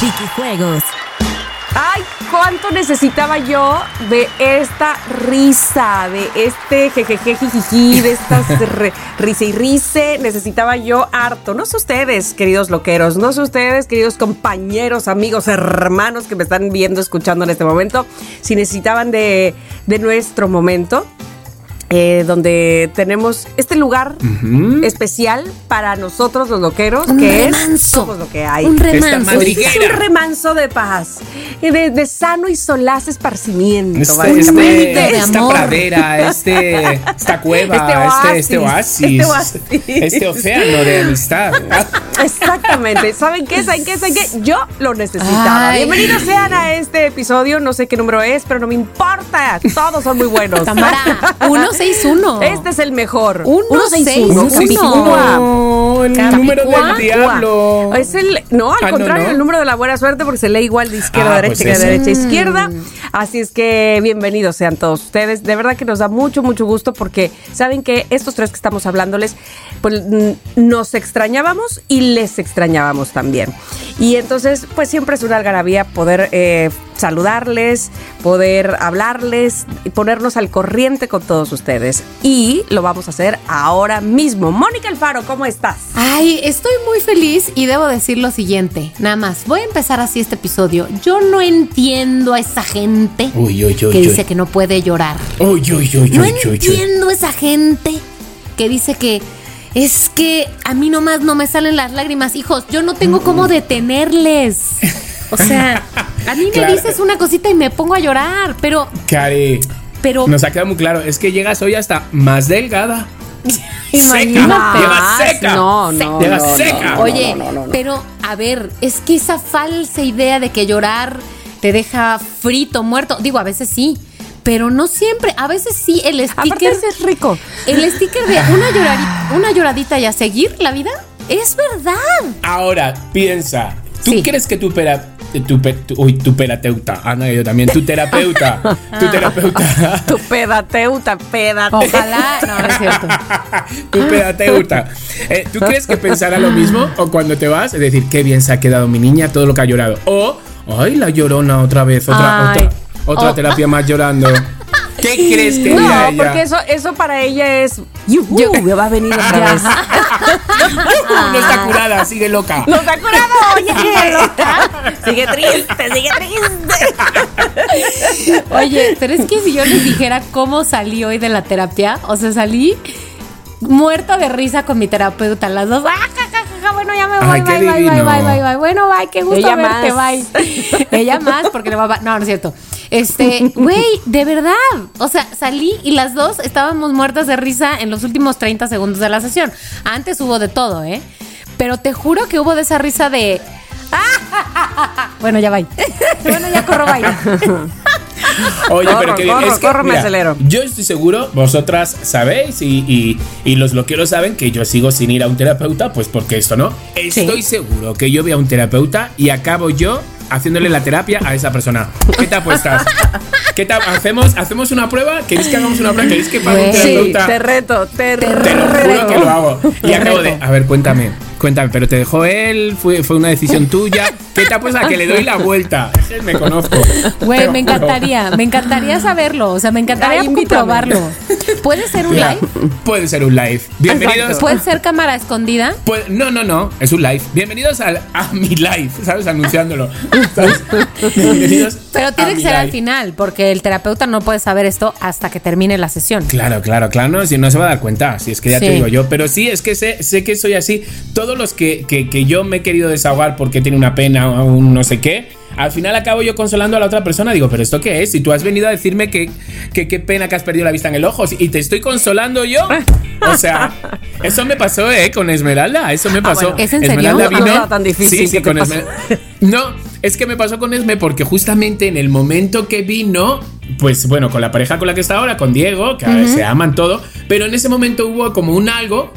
Chiqui Juegos. Ay, cuánto necesitaba yo de esta risa, de este jejeje, jijiji, de estas re- risa y rice. Necesitaba yo harto. No sé ustedes, queridos loqueros, no sé ustedes, queridos compañeros, amigos, hermanos que me están viendo, escuchando en este momento, si necesitaban de, de nuestro momento. Eh, donde tenemos este lugar especial para nosotros los loqueros, Un que remanso. es somos lo que hay. Un remanso. Es un remanso de paz, y de, de sano y solaz esparcimiento. Este, este, esta amor. pradera, este, esta cueva, Este este, este oasis, este oasis. este océano de amistad. Exactamente. ¿Saben qué? ¿Saben qué? ¿Saben qué? Yo lo necesitaba. Ay. Bienvenidos sean a este episodio. No sé qué número es, pero no me importa. Todos son muy buenos. Tamara, 161. Este es el mejor. 161. 161. No, el Capicúa. número del diablo. Es el, no, al Ah, contrario, no. el número de la buena suerte porque se lee igual de izquierda Ah, a derecha pues que de derecha a izquierda. Así es que bienvenidos sean todos ustedes. De verdad que nos da mucho, mucho gusto porque saben que estos tres que estamos hablándoles, pues mm, nos extrañábamos y les extrañábamos también. Y entonces, pues siempre es una algarabía poder eh, saludarles, poder hablarles y ponernos al corriente con todos ustedes. Y lo vamos a hacer ahora mismo. Mónica Alfaro, ¿cómo estás? Ay, estoy muy feliz y debo decir lo siguiente. Nada más, voy a empezar así este episodio. Yo no entiendo a esa gente Uy, uy, uy, que uy. dice que no puede llorar. Uy, uy, uy, No uy, uy, uy. entiendo a esa gente que dice que es que a mí nomás no me salen las lágrimas, hijos. Yo no tengo cómo detenerles. O sea, a mí me Claro. dices una cosita y me pongo a llorar, pero, Cari, pero nos ha quedado muy claro. Es que llegas hoy hasta más delgada. Imagínate. Seca. Llegas seca. No, no, Llegas no, seca. no, Oye, no, no, no. pero a ver, es que esa falsa idea de que llorar te deja frito, muerto, digo, a veces sí, pero no siempre, a veces sí, el sticker, ese es rico. el sticker de una lloradita, una lloradita y a seguir la vida, es verdad. Ahora, piensa. ¿Tú Sí. crees que tu pera... Tu, tu- uy, tu terapeuta. Ah, no, yo también. Tu terapeuta. tu terapeuta. Tu pedateuta, pedate. Ojalá, no, no es cierto. tu terapeuta. Eh, ¿Tú crees que pensará lo mismo? O cuando te vas, es decir, qué bien se ha quedado mi niña, todo lo que ha llorado. O, ay, la llorona otra vez, otra, Ay. otra, otra Oh. terapia más llorando. ¿Qué crees que No, ella? porque eso, eso para ella es. Me va a venir otra vez. no está curada, sigue loca. ¡Nos ha curado! ¡Oye! Sigue triste, sigue triste. Oye, pero es que si yo les dijera cómo salí hoy de la terapia, o sea, salí muerta de risa con mi terapeuta, las dos. ¡Ah, ja, ja, ja, ja! Bueno, ya me voy, Ay, bye, bye, bye, bye, bye, bye. Bueno, bye, qué gusto Ella verte, más. bye. Ella más, porque le va a... No, no es cierto. Este, güey, de verdad. O sea, salí y las dos estábamos muertas de risa en los últimos 30 segundos de la sesión. Antes hubo de todo, ¿eh? Pero te juro que hubo de esa risa de... Bueno, ya bye. bueno, ya corro, bye. Oye, Corro, pero que corro, es que, corro, me acelero. Yo estoy seguro, vosotras sabéis y, y, y los loqueros saben que yo sigo sin ir a un terapeuta, pues porque esto no. Estoy seguro que yo voy a un terapeuta y acabo yo haciéndole la terapia a esa persona. ¿Qué te apuestas? ¿Qué te, hacemos, ¿Hacemos una prueba? ¿Queréis que hagamos una prueba? ¿Queréis que pague un Sí, Sí, terapeuta? te reto, te, Te lo juro reto. que lo hago. Y acabo de. reto. A ver, cuéntame. Cuéntame, pero te dejó él, fue, fue una decisión tuya. ¿Qué te apuesta que le doy la vuelta? Ese me conozco. Güey, me juro. encantaría, me encantaría saberlo, o sea, me encantaría Ay, comprobarlo. ¿Puede ser un live? Puede ser un live. Bienvenidos. ¿Puede ser cámara escondida? Pues, no, no, no, es un live. Bienvenidos al, a mi live, ¿sabes? Anunciándolo. ¿sabes? Bienvenidos. Pero a tiene que mi ser al live. final, porque el terapeuta no puede saber esto hasta que termine la sesión. Claro, claro, claro, no, si no se va a dar cuenta, si es que ya Sí. te digo yo, pero sí, es que sé, sé que soy así. Todos los que, que, que yo me he querido desahogar porque tiene una pena un no sé qué, al final acabo yo consolando a la otra persona. Digo, ¿pero esto qué es? Si tú has venido a decirme que, que qué pena que has perdido la vista en el ojo y te estoy consolando yo. O sea, eso me pasó, ¿eh? Con Esmeralda, eso me pasó. bueno. ¿Es en serio? Esmeralda No vino. estaba tan difícil Sí, sí, con pasó. Esmeralda. No, es que me pasó con Esme porque justamente en el momento que vino, pues bueno, con la pareja con la que está ahora, con Diego, que se aman todo, pero en ese momento hubo como un algo.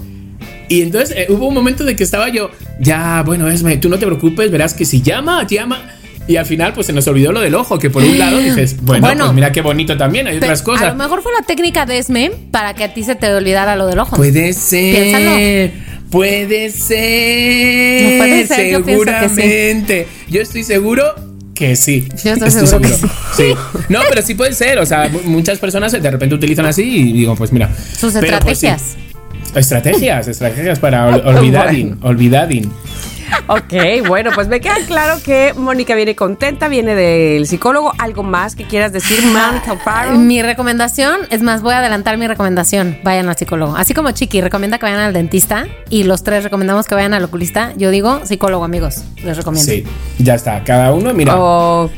Y entonces eh, hubo un momento de que estaba yo, ya, bueno, Esme, tú no te preocupes, verás que si llama, llama. Y al final, pues se nos olvidó lo del ojo, que por un lado dices, bueno, pues mira qué bonito también, hay otras cosas. A lo mejor fue la técnica de Esme para que a ti se te olvidara lo del ojo. Puede ser. Puede ser. No puede ser. Seguramente. Yo, estoy seguro que sí. Yo estoy, seguro, sí. No, pero sí puede ser. O sea, muchas personas de repente utilizan así y digo, pues mira. Sus pues, estrategias. Estrategias, estrategias para olvidadin, olvidadin. Ok, bueno, pues me queda claro que Mónica viene contenta, viene del psicólogo. ¿Algo más que quieras decir, Mi recomendación, es más, voy a adelantar mi recomendación. Vayan al psicólogo. Así como Chiqui recomienda que vayan al dentista y los tres recomendamos que vayan al oculista, yo digo psicólogo, amigos. Les recomiendo. Sí, ya está. Cada uno, mira,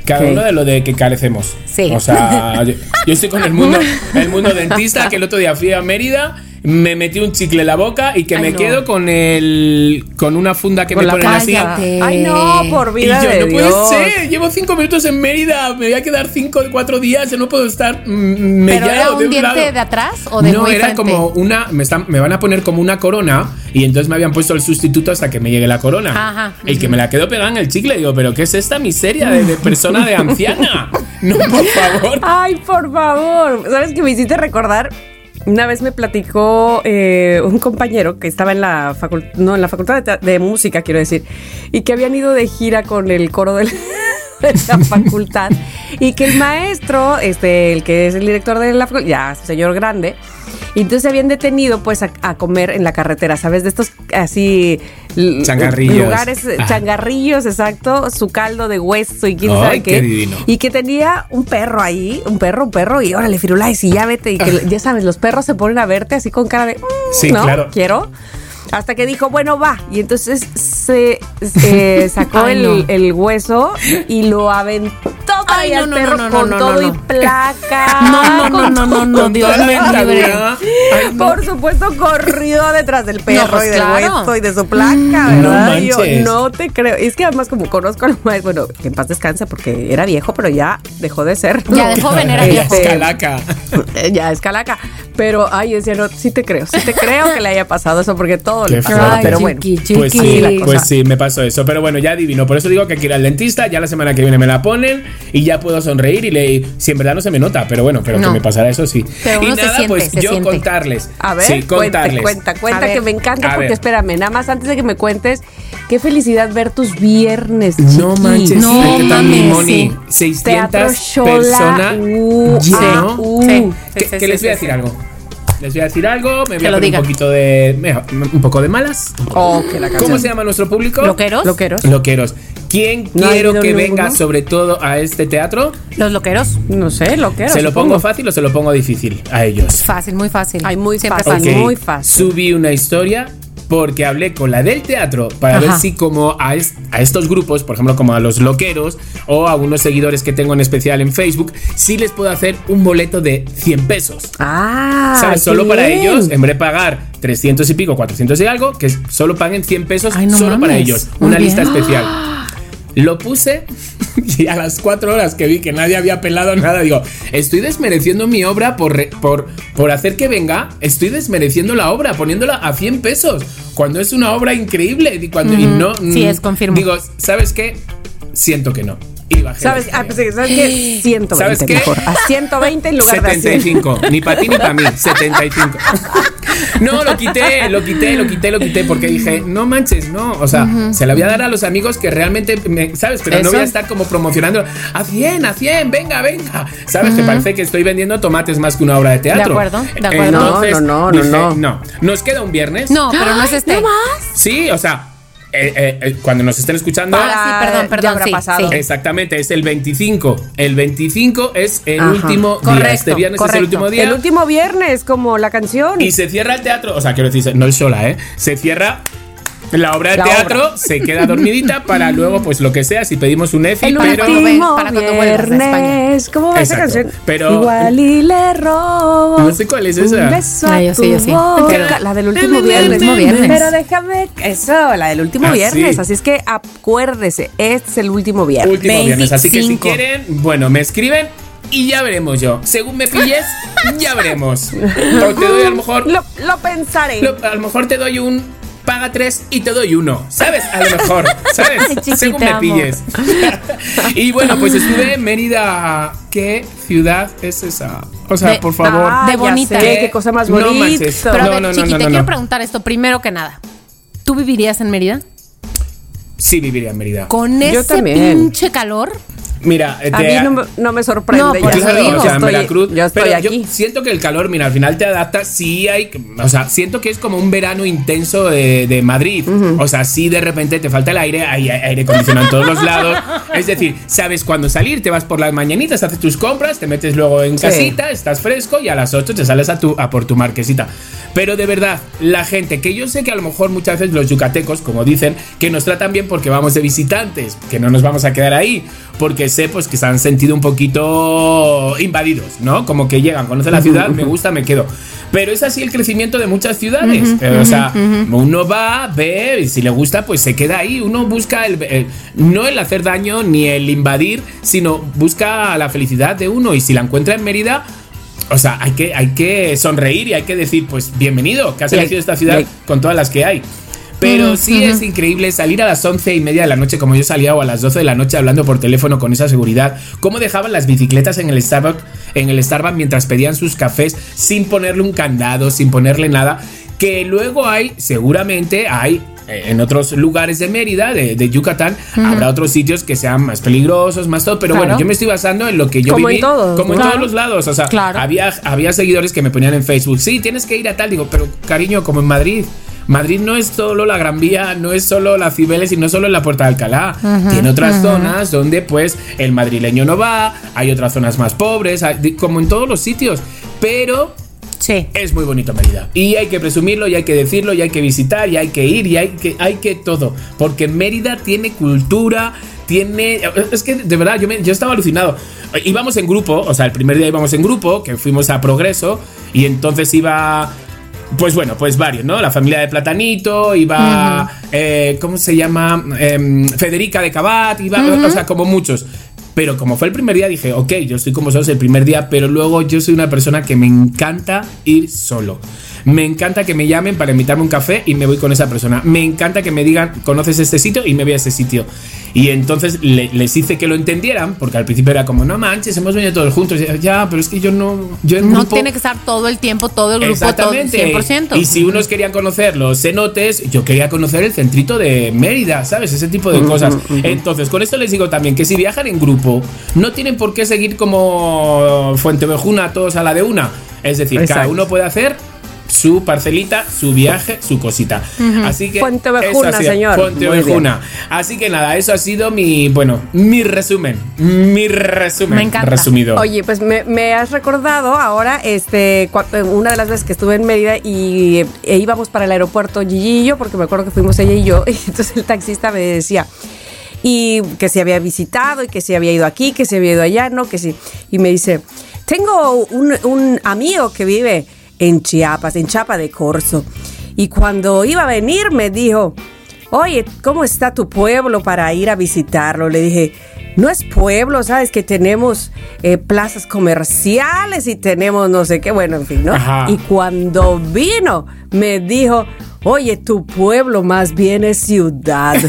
cada uno de lo de que carecemos. Sí. O sea, yo, yo estoy con el mundo, el mundo dentista, que el otro día fui a Mérida me metí un chicle en la boca y que me quedo con el con una funda que me ponen así. Ay, no, por vida y yo, no puede ser, llevo cinco minutos en Mérida, me voy a quedar cinco, cuatro días, yo no puedo estar mm, ¿Pero era un de diente de atrás o de No, era como una, me, están, me van a poner como una corona y entonces me habían puesto el sustituto hasta que me llegue la corona. Ajá. El que me la quedó pegada en el chicle, digo, pero ¿qué es esta miseria de, de persona de anciana? No, por favor. Ay, por favor. ¿Sabes que me hiciste recordar? Una vez me platicó eh, un compañero que estaba en la, no, en la facultad de, música, quiero decir, y que habían ido de gira con el coro de la facultad y que el maestro, este, el que es el director de la facultad, ya señor grande, y entonces se habían detenido pues a, comer en la carretera, ¿sabes? De estos así changarrillos. lugares, changarrillos, exacto, su caldo de hueso y quién sabe qué. y que tenía un perro ahí, un perro, un perro, y órale, Firulais, y ya vete, y que ya sabes, los perros se ponen a verte así con cara de, mm, sí, ¿no? claro. Quiero. Hasta que dijo, bueno, va. Y entonces se, sacó el, el, hueso y lo aventó Ay, al perro con todo y placa. No, no, no, no, no, Dios me libre. Por supuesto, corrió detrás del perro pues y del hueso y de su placa, ¿verdad? Yo no te creo. Y es que además, como conozco al maestro, bueno, que en paz descanse porque era viejo, pero ya dejó de ser. Ya de joven era viejo. Es calaca. Ya es calaca. Pero, ay, decía, no, sí te creo, sí te creo que le haya pasado eso porque todo le pasó. pero bueno, pues sí, pues sí, me pasó eso. Pero bueno, ya adivino. Por eso digo que hay que ir al dentista. Ya la semana que viene me la ponen y ya puedo sonreír y le. Si en verdad no se me nota, pero bueno, pero que me pasará eso sí. y nada, pues yo contarles. A ver, sí, contarles. Cuenta, cuenta, cuenta que me encanta porque espérame, nada más antes de que me cuentes, qué felicidad ver tus viernes. No manches, no mames. 600 personas. Uh, ah, uh. ¿Qué, les voy a decir algo? Les voy a decir algo, me voy a poner un poquito de. Un poco de malas. Oh, ¿Cómo se llama nuestro público? Loqueros. Loqueros. Loqueros. ¿Quién quiero que venga sobre todo a este teatro? Los loqueros. No sé, loqueros. ¿Se lo pongo fácil o se lo pongo difícil a ellos? Fácil, muy fácil. Ay, muy fácil, muy fácil. Subí una historia porque hablé con la del teatro para ver si como a, a, estos grupos, por ejemplo como a los loqueros o a unos seguidores que tengo en especial en Facebook, si les puedo hacer un boleto de 100 pesos. Ah, ¿sabes? Solo para ellos, en vez de pagar 300 y pico, 400 y algo, que solo paguen 100 pesos solo para ellos. Una lista especial. Lo puse y a las cuatro horas que vi que nadie había pelado nada, digo, estoy desmereciendo mi obra por, por, por hacer que venga, estoy desmereciendo la obra, poniéndola a 100 pesos, cuando es una obra increíble. Y, cuando, y no, sí, es confirmo. Digo, ¿sabes qué? Siento que no. Y bajé ¿Sabes, ah, pues, ¿sabes qué? 120 ¿Sabes qué? Mejor. A 120 en lugar 75. de Ni para ti ni para mí. 75. No, lo quité, lo quité, lo quité, lo quité porque dije, no manches, no. O sea, se la voy a dar a los amigos que realmente, me, ¿sabes? Pero no voy a estar como promocionando a 100, a 100, venga, venga. ¿Sabes? Te parece que estoy vendiendo tomates más que una obra de teatro. De acuerdo, de acuerdo. Entonces, no, no, no, no, no. Nos queda un viernes. No, pero no es este. ¿No más? Sí, o sea, eh, eh, eh, cuando nos estén escuchando. Ah, sí, perdón, perdón. Sí, pasado. Exactamente, es el 25. El 25 es el último día. Este viernes es el último día. El último viernes, como la canción. Y se cierra el teatro. O sea, quiero decir, no el sola, ¿eh? Se cierra La obra de La teatro se queda dormidita para luego, pues lo que sea, si pedimos un EFI, El pero. último para cuando viernes. ¿Cómo va esa Exacto. canción? Pero- Igual y le robo. No sé cuál es un esa. beso Ah, a yo sí, yo sí. Pero- la del último El viernes. último viernes. Pero déjame. Eso, la del último Ah, viernes. sí. Así es que acuérdese, este es el último viernes. Último viernes. Así que si 25. quieren, bueno, me escriben y ya veremos yo. Según me pilles, ya veremos. O te doy a lo mejor. Lo, lo pensaré. lo- a lo mejor te doy un. Paga tres y te doy uno, ¿sabes? A lo mejor, ¿sabes? Según te me amo. pilles. y bueno, pues estuve en Mérida. ¿Qué ciudad es esa? O sea, De- por favor. Ah, De bonita. sé, qué cosa más No bonita. manches. Pero a No, ver, no, no, Chiqui, no, te no, quiero no. preguntar esto primero que nada. ¿Tú vivirías en Mérida? Sí, viviría en Mérida. Con Yo ese también. pinche calor. Mira, A mí no, me- no me sorprende. No, por ya digo. o sea, en estoy, Veracruz. yo estoy pero aquí. yo siento que el calor, mira, al final te adaptas, sí hay, o sea, siento que es como un verano intenso de, de Madrid. O sea, sí de repente te falta el aire, hay hay aire acondicionado en todos los lados. Es decir, sabes cuándo salir, te vas por las mañanitas, haces tus compras, te metes luego en Sí. casita, estás fresco y a las 8 te sales a, tu, a por tu marquesita. Pero de verdad, la gente, que yo sé que a lo mejor muchas veces los yucatecos, como dicen, que nos tratan bien porque vamos de visitantes, que no nos vamos a quedar ahí, porque pues que se han sentido un poquito invadidos, ¿no? Como que llegan, conocen la ciudad, me gusta, me quedo. Pero es así el crecimiento de muchas ciudades. Eh, o sea, uno va, ve, y si le gusta, pues se queda ahí. Uno busca el, el- no el hacer daño ni el invadir, sino busca la felicidad de uno. Y si la encuentra en Mérida, o sea, hay que, hay que sonreír y hay que decir, pues bienvenido, que has elegido esta ciudad con todas las que hay. Pero sí es increíble salir a las once y media de la noche, como yo salía, o a las 12 de la noche hablando por teléfono con esa seguridad. Cómo dejaban las bicicletas en el Starbucks, en el Starbucks mientras pedían sus cafés sin ponerle un candado, sin ponerle nada. Que luego hay, seguramente hay. eh, En otros lugares de Mérida, de, de Yucatán, habrá otros sitios que sean más peligrosos, más todo. Pero Claro. bueno, yo me estoy basando en lo que yo Como viví. en todos, como en todos los lados. O sea, Claro. había, había seguidores que me ponían en Facebook, sí, tienes que ir a tal. Digo, pero cariño, como en Madrid. Madrid no es solo la Gran Vía, no es solo la Cibeles y no es solo la Puerta de Alcalá. Tiene otras zonas donde pues el madrileño no va, hay otras zonas más pobres, como en todos los sitios. Pero Sí. es muy bonito Mérida. Y hay que presumirlo, y hay que decirlo, y hay que visitar, y hay que ir, y hay que, hay que todo. Porque Mérida tiene cultura, tiene... Es que de verdad, yo, me- yo estaba alucinado. Íbamos en grupo, o sea, el primer día íbamos en grupo, que fuimos a Progreso, y entonces iba... Pues bueno, pues varios, ¿no? La familia de Platanito, iba... eh, ¿Cómo se llama? Em, Federica de Cabat, iba... O sea, como muchos. Pero como fue el primer día, dije, ok, yo estoy con vosotros el primer día, pero luego yo soy una persona que me encanta ir solo. Me encanta que me llamen para invitarme un café y me voy con esa persona. Me encanta que me digan, ¿conoces este sitio? Y me voy a ese sitio. Y entonces le- les hice que lo entendieran, porque al principio era como, no manches, hemos venido todos juntos. Y, ya, pero es que yo no. Yo en No grupo- tiene que estar todo el tiempo, todo el grupo, todo Exactamente. 100%. Y si unos querían conocer los cenotes, yo quería conocer el centrito de Mérida, ¿sabes? Ese tipo de cosas. Entonces, con esto les digo también que si viajan en grupo, no tienen por qué seguir como Fuentevejuna todos a la de una. Es decir, cada uno puede hacer su parcelita, su viaje, su cosita. Así que ha sido- señor. Fuentevejuna. Así que nada, eso ha sido mi, bueno, mi resumen, mi resumen Me encanta. resumido. Oye, pues me, me has recordado ahora, este, cua- una de las veces que estuve en Mérida y e íbamos para el aeropuerto Gigi y yo, porque me acuerdo que fuimos ella y yo, y entonces el taxista me decía, y que se había visitado y que se había ido aquí, que se había ido allá, ¿no? Que sí. Y me dice, tengo un, un amigo que vive en Chiapas, en Chapa de Corzo. Y cuando iba a venir me dijo, oye, ¿cómo está tu pueblo para ir a visitarlo? Le dije, no es pueblo, ¿sabes? Que tenemos eh, plazas comerciales y tenemos no sé qué, bueno, en fin, ¿no? Ajá. Y cuando vino, me dijo, oye, tu pueblo más bien es ciudad.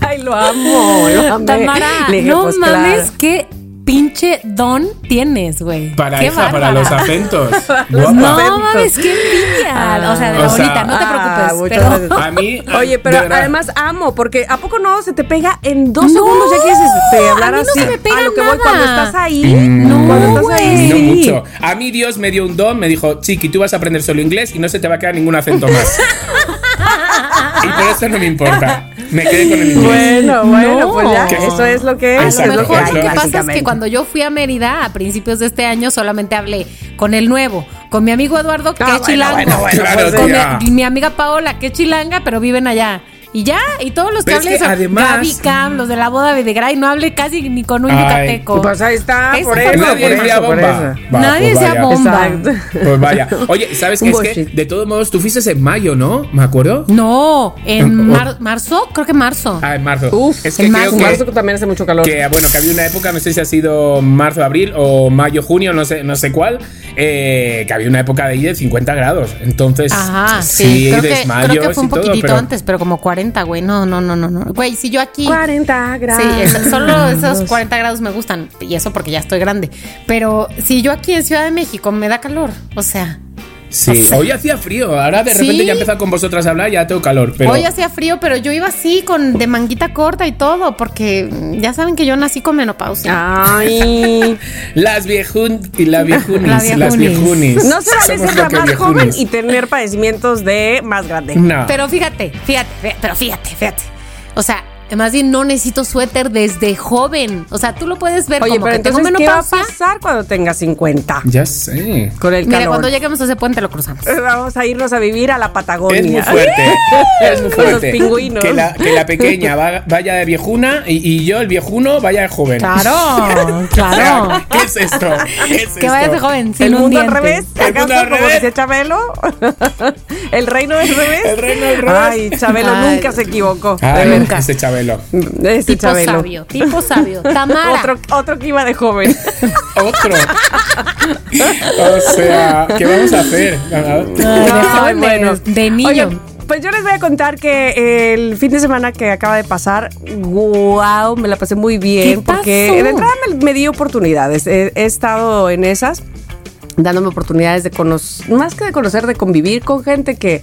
Ay, lo amo, lo amé. Tamara, Le dije, no pues, mames, claro. qué pinche don tienes, güey. Para qué esa, para los acentos. No mames, qué envidia. o sea, de la O sea, bonita, no te ah, preocupes. pero-. A mí. Oye, pero además amo, porque ¿a poco no se te pega en dos No, segundos? Ya quieres este, hablar a mí no así. se me pega a lo que voy nada. cuando estás ahí. No, cuando estás ahí. No mucho. A mí Dios me dio un don, me dijo, Chiqui, tú vas a aprender solo inglés y no se te va a quedar ningún acento más. y por eso no me importa. Me quedé con el inglés. Bueno, bueno, No. pues ya, ¿Qué? eso es lo que A es. lo Exacto, es mejor lo que pasa es que cuando yo fui a Mérida a principios de este año solamente hablé con el nuevo, con mi amigo Eduardo, que Ah, es bueno, chilango, bueno, bueno, Claro, pues, con mi amiga Paola, que es chilanga, pero viven allá. Y ya, y todos los que Pero es hablé que además- Gaby Cam, los de la boda de Gray, no hablé casi ni con un yucateco. Pues ahí está, por eso, Nadie por decía eso, por bomba. Va, Nadie pues bomba. Exacto. Pues vaya. Oye, ¿sabes qué? Es que, de todos modos, tú fuiste en mayo, ¿no? ¿Me acuerdo? No, en mar- marzo, creo que marzo. Ah, en marzo. Uf, es que en creo marzo. que, Marzo que también hace mucho calor. que, bueno, que había una época, no sé si ha sido marzo, abril o mayo, junio, no sé, no sé cuál, eh, que había una época de ahí de 50 grados. Entonces, Ajá, sí, sí, creo, que, creo que fue un y todo, pero- antes, pero como 40, güey. No, no, no, no, no. Güey, si yo aquí 40 grados. Sí, es- solo esos 40 grados me gustan. Y eso porque ya estoy grande. Pero si yo aquí en Ciudad de México me da calor, o sea, Sí, O sea- hoy hacía frío, ahora de Sí. repente ya he empezado con vosotras a hablar, ya tengo calor, pero... hoy hacía frío, pero yo iba así con de manguita corta y todo, porque ya saben que yo nací con menopausia. Ay. Las viejun y la viejunis, La las viejunis. viejunis. No se vale Somos ser la más joven viejunis. y tener padecimientos de más grande. No. Pero fíjate, fíjate, fí- pero fíjate, fíjate. O sea, más bien no necesito suéter desde joven. O sea, tú lo puedes ver Oye, como pero que tengo entonces, ¿qué va a menopausia. pasar cuando tengas 50? Ya sé. Con el Mira, calor. cuando lleguemos a ese puente lo cruzamos. Eh, Vamos a irnos a vivir a la Patagonia. Es muy fuerte. es muy Con los fuerte. pingüinos. Que la, que la pequeña va- vaya de viejuna y, y yo, el viejuno, vaya de joven. Claro, O claro. sea, ¿Qué es esto? ¿Qué es Que vayas esto? de joven, sin El un mundo al diente. revés, El mundo ¿acaso al como revés. dice Chabelo? ¿El reino al revés? El reino al revés. Ay, Chabelo Ay. nunca se equivocó. Ay, De nunca. ese Chabelo. Ese Tipo Chabelo. sabio, tipo sabio. Tamara. Otro, otro que iba de joven. Otro. o sea, ¿qué vamos a hacer? Ay, de Ay, jóvenes, de niño. Oye, pues yo les voy a contar que el fin de semana que acaba de pasar, wow, me la pasé muy bien ¿Qué porque pasó? de entrada me, me di oportunidades. He, he estado en esas, dándome oportunidades de conocer, más que de conocer, de convivir con gente que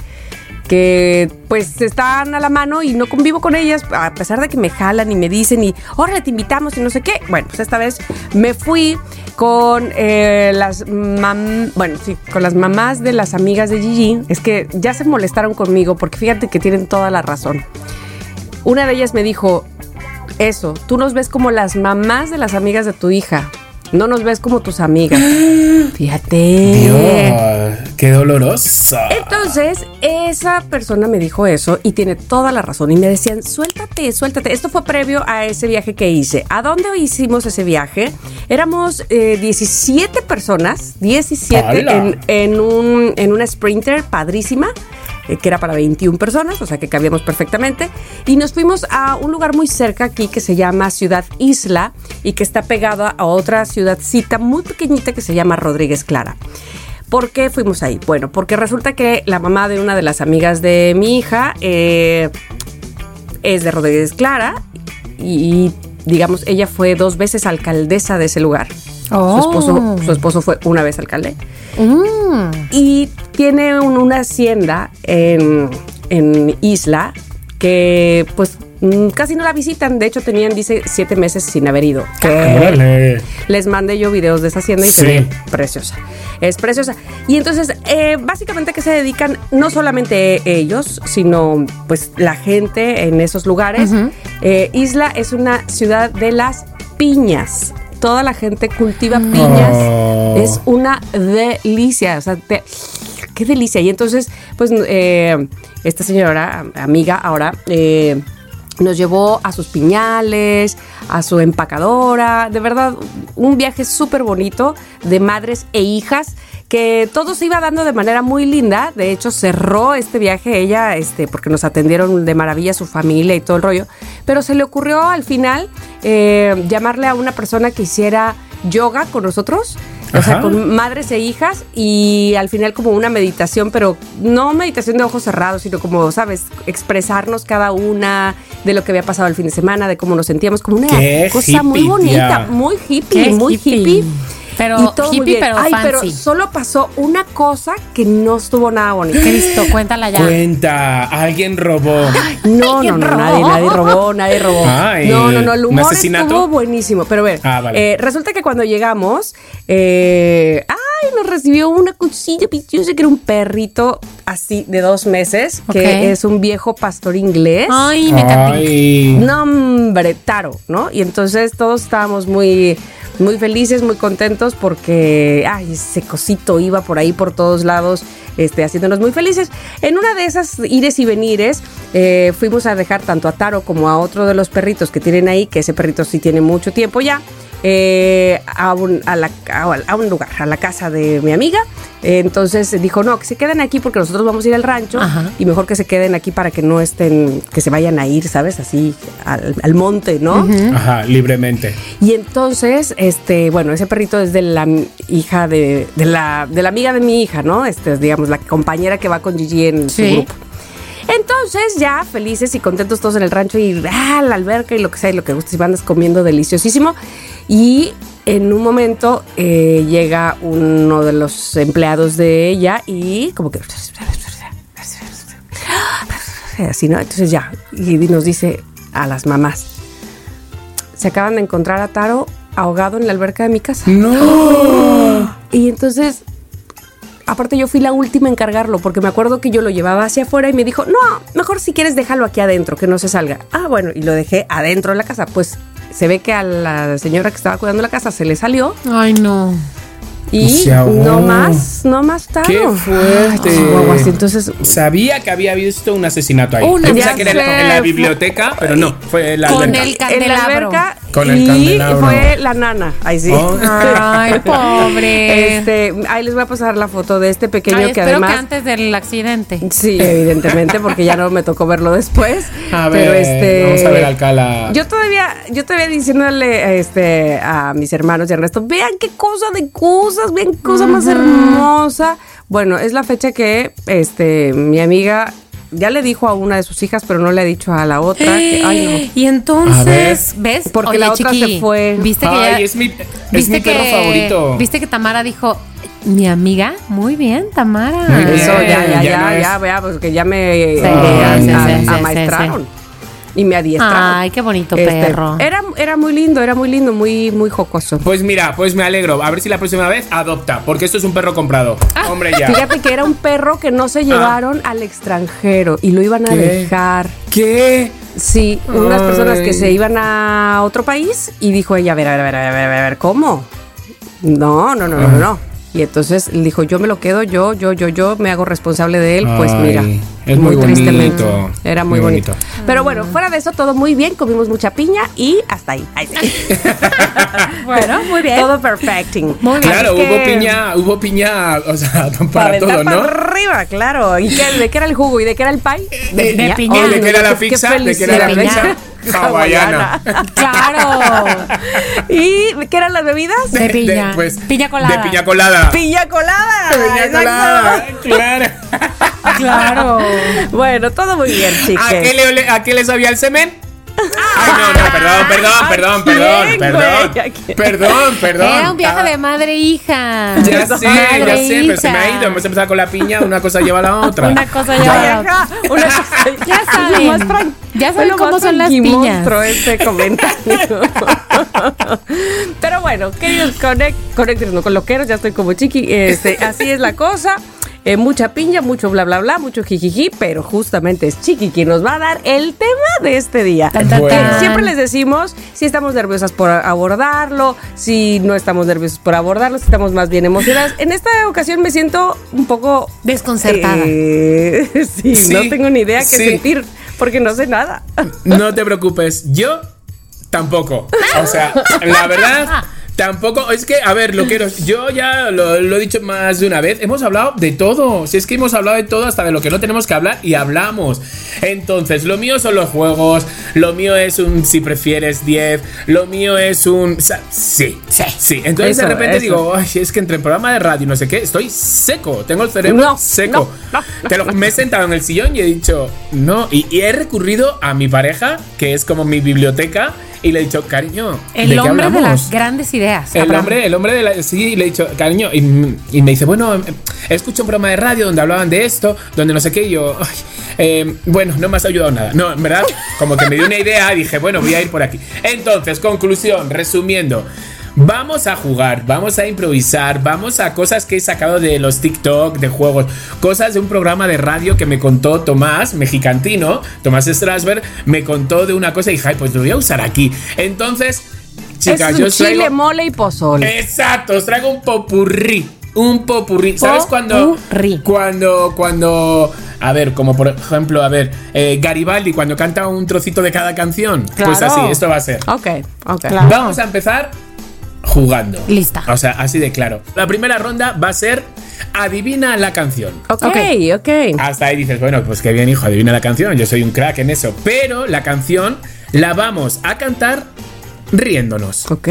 que pues están a la mano y no convivo con ellas, a pesar de que me jalan y me dicen y, órale, te invitamos y no sé qué. Bueno, pues esta vez me fui con eh, las mam bueno, sí, con las mamás de las amigas de Gigi. Es que ya se molestaron conmigo porque fíjate que tienen toda la razón. Una de ellas me dijo, eso, tú nos ves como las mamás de las amigas de tu hija. No nos ves como tus amigas. Fíjate. Dios, qué doloroso. Entonces, esa persona me dijo eso y tiene toda la razón. Y me decían, suéltate, suéltate. Esto fue previo a ese viaje que hice. ¿A dónde hicimos ese viaje? Éramos eh, 17 personas, 17 ¡Hala! en, en, un, en una sprinter padrísima. Eh, que era para 21 personas, o sea que cabíamos perfectamente. Y nos fuimos a un lugar muy cerca aquí que se llama Ciudad Isla y que está pegado a otra ciudadcita muy pequeñita que se llama Rodríguez Clara. ¿Por qué fuimos ahí? Bueno, porque resulta que la mamá de una de las amigas de mi hija eh, es de Rodríguez Clara y, digamos, ella fue dos veces alcaldesa de ese lugar. Oh. Su, esposo, su esposo fue una vez alcalde. Mm. Y tiene un- una hacienda en, en Isla que pues mm, casi no la visitan. De hecho, tenían, dice, siete meses sin haber ido. Les mandé yo videos de esa hacienda y se Sí. ve preciosa. Es preciosa. Y entonces, eh, básicamente que se dedican no solamente ellos, sino pues la gente en esos lugares. Eh, Isla es una ciudad de las piñas. Toda la gente cultiva piñas. Oh. Es una delicia. O sea, te- qué delicia. Y entonces, pues, eh, esta señora, am- amiga, ahora, eh, nos llevó a sus piñales, a su empacadora. De verdad, un viaje súper bonito de madres e hijas que todo se iba dando de manera muy linda. De hecho, cerró este viaje ella, este, porque nos atendieron de maravilla su familia y todo el rollo. Pero se le ocurrió al final eh, llamarle a una persona que hiciera yoga con nosotros. O sea, con madres e hijas y al final como una meditación, pero no meditación de ojos cerrados, sino como, ¿sabes? Expresarnos cada una de lo que había pasado el fin de semana, de cómo nos sentíamos, como una Qué cosa muy bonita, tía. muy hippie, Qué muy hippie. hippie. Pero y todo muy hippie, bien. pero Ay, pero solo pasó una cosa que no estuvo nada bonita. Cristo, cuéntala ya. Cuenta, alguien robó. No, no, ¿Quién no, robó? nadie, nadie robó, nadie robó. Ay, no, no, no, el ¿un humor asesinato? estuvo buenísimo. Pero a ver, Ah, vale. eh, resulta que cuando llegamos, eh, ay, nos recibió una cosilla preciosa que era un perrito así de dos meses, que es un viejo pastor inglés. Ay, me encanta. Ay. No, hombre, Taro, ¿no? Y entonces todos estábamos muy, muy felices, muy contentos porque, ay, ese cosito iba por ahí por todos lados, este, haciéndonos muy felices. En una de esas ires y venires, eh, fuimos a dejar tanto a Taro como a otro de los perritos que tienen ahí, que ese perrito sí tiene mucho tiempo ya, eh, a, un, a, la- a un lugar, a la casa de mi amiga. Eh, Entonces dijo, no, que se queden aquí porque nosotros vamos a ir al rancho Ajá. y mejor que se queden aquí para que no estén, que se vayan a ir, ¿sabes? Así al, al monte, ¿no? Ajá, libremente. Y entonces, este, bueno, ese perrito es de la hija de, de la, de la amiga de mi hija, ¿no? Este es, digamos, la compañera que va con Gigi en Sí. su grupo. Entonces, ya felices y contentos todos en el rancho y ah, la alberca y lo que sea, y lo que gustes y andas comiendo deliciosísimo. Y en un momento eh, llega uno de los empleados de ella y como que así, ¿no? Entonces ya, y nos dice a las mamás, se acaban de encontrar a Taro ahogado en la alberca de mi casa. No. Y entonces, aparte yo fui la última en cargarlo, porque me acuerdo que yo lo llevaba hacia afuera y me dijo, no, mejor si quieres déjalo aquí adentro, que no se salga. Ah, bueno, y lo dejé adentro de la casa. Pues se ve que a la señora que estaba cuidando la casa se le salió Ay, no. y no más, no más Taro. ¡Qué fuerte! Ay. Entonces, Sabía que había visto un asesinato ahí. Un Yo pensaba que era en la- biblioteca, pero no, fue en la Con alberca. el en la candelabro. alberca Con el y candelabro. fue la nana. Ahí sí. Oh. Ay, pobre. Este, ahí les voy a pasar la foto de este pequeño Ay, que espero además que antes del accidente. Sí, evidentemente, porque ya no me tocó verlo después. A ver, pero este. vamos a ver Alcala. Yo todavía, yo todavía diciéndole este, a mis hermanos y al resto, vean qué cosa de cosas, vean qué cosa más hermosa. Bueno, es la fecha que este, mi amiga ya le dijo a una de sus hijas, pero no le ha dicho a la otra. que- ay, Y entonces, ¿ves? Porque Oye, la otra Chiqui, se fue. ¿Viste que Ay, ya- es mi, es ¿viste mi perro que- favorito. ¿Viste que Tamara dijo, mi amiga? Muy bien, Tamara. Muy no. bien. Eso, ya, ya, Ya ya, no es- ya, vea, pues que ya me Sí, me a- sí, a- sí, sí, amaestraron. Y me adiestraron. Ay, qué bonito Este, perro. Era, era muy lindo, era muy lindo, muy, muy jocoso. Pues mira, pues me alegro. A ver si la próxima vez adopta, porque esto es un perro comprado. Hombre, ya. Fíjate que era un perro que no se llevaron al extranjero y lo iban a ¿Qué? dejar. ¿Qué? Sí, unas Ay. personas que se iban a otro país y dijo ella, a ver, a ver, a ver, a ver, a ver, a ver, ¿cómo? No, no, no, no, no, no. Y entonces le dijo, yo me lo quedo, yo, yo, yo, yo me hago responsable de él. Pues Ay, mira, es muy bonito. Era muy, Muy bonito. bonito. Pero bueno, fuera de eso, todo muy bien, comimos mucha piña y hasta ahí. Ahí sí. Bueno, muy bien. todo perfecting. Muy bien. Claro, Así hubo que- piña, hubo piña, o sea, Para para todo, para ¿no? arriba, claro. ¿Y qué, de qué era el jugo? ¿Y de qué era el pie? De- de piña. Ay, ¿De qué era la pizza? ¿De qué era la pizza? Hawaiana. Claro. ¿Y de qué eran las bebidas? De piña. pues, Piña colada. De piña colada. Piña colada. Piña exacto. colada, claro. Claro. Bueno, todo muy bien, ¿A qué, le, ole- ¿A qué le sabía el semen? Ay, no, no, perdón, perdón, perdón, ¿quién, perdón, perdón, perdón, perdón. Era un viaje de madre e hija. Ya sé, ya sé, pero se me ha ido. Hemos empezado con la piña, una cosa lleva a la otra. Una cosa lleva a la otra. ajá, una cosa- Ya saben. Ya saben cómo son las piñas. este comentario. Pero bueno, queridos conect, connectors, no con loqueros, ya estoy como chiqui. Este, así es la cosa. Eh, mucha piña, mucho bla bla bla, mucho jijiji, pero justamente es Chiqui quien nos va a dar el tema de este día. Tan, tan, siempre les decimos si estamos nerviosas por abordarlo, si no estamos nerviosos por abordarlo, si estamos más bien emocionadas. En esta ocasión me siento un poco Desconcertada. eh, sí, Sí, no tengo ni idea qué sí. sentir porque no sé nada. No te preocupes, yo tampoco. O sea, la verdad, tampoco. Es que, a ver, loqueros, yo ya lo, lo he dicho más de una vez. Hemos hablado de todo. Si es que hemos hablado de todo, hasta de lo que no tenemos que hablar y hablamos. Entonces, lo mío son los juegos. Lo mío es un si prefieres 10. Lo mío es un. Sí, sí, sí. Entonces, Eso, de repente eso. digo, Ay, es que entre el programa de radio y no sé qué, estoy seco. Tengo el cerebro No, seco. no, no, Te lo- me he sentado en el sillón y he dicho, no. Y, y he recurrido a mi pareja, que es como mi biblioteca, y le he dicho, cariño, ¿de El qué hombre de las grandes ideas. El Abraham. hombre, el hombre de la. Sí, le he dicho, cariño. Y, y me dice, bueno, eh, escucho un programa de radio donde hablaban de esto, donde no sé qué. Y yo, ay, eh, bueno, no me has ayudado nada. No, en verdad, como que me dio una idea y dije, bueno, voy a ir por aquí. Entonces, conclusión, resumiendo. Vamos a jugar, vamos a improvisar, vamos a cosas que he sacado de los TikTok, de juegos, cosas de un programa de radio que me contó Tomás, mexicantino, Tomás Strasberg, me contó de una cosa y dije, "Ay, pues lo voy a usar aquí. Entonces, chicas, es yo un traigo- chile, mole y pozole. Exacto, os traigo un popurrí. Un popurrí. ¿Sabes cuando? Popurrí. Cuando, cuando. A ver, como por ejemplo, a ver, eh, Garibaldi cuando canta un trocito de cada canción. Pues Claro. así, esto va a ser. Ok, ok. Claro. Vamos a empezar jugando. Lista. O sea, así de claro. La primera ronda va a ser adivina la canción. Ok, Ok. Hasta ahí dices, bueno, pues qué bien, hijo, adivina la canción. Yo soy un crack en eso. Pero la canción la vamos a cantar riéndonos. Ok.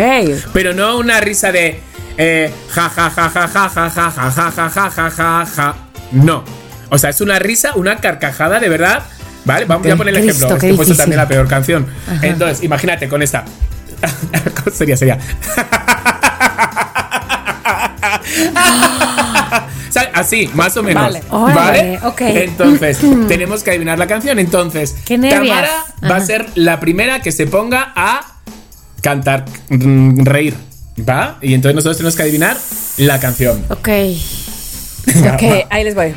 Pero no una risa de eh, ja ja ja ja ja ja ja ja ja ja ja ja ja ja. No. O sea, es una risa, una carcajada de verdad. ¿Vale? Vamos a poner el ejemplo. Es que he puesto difícil. también la peor canción. Entonces, imagínate con esta. sería, sería. Así, más o menos. Vale. Órale, ok. Entonces, tenemos que adivinar la canción. Entonces. Tamara va a ser la primera que se ponga a cantar, mm, reír. ¿Va? Y entonces nosotros tenemos que adivinar la canción. Ok. Ok, ahí les voy.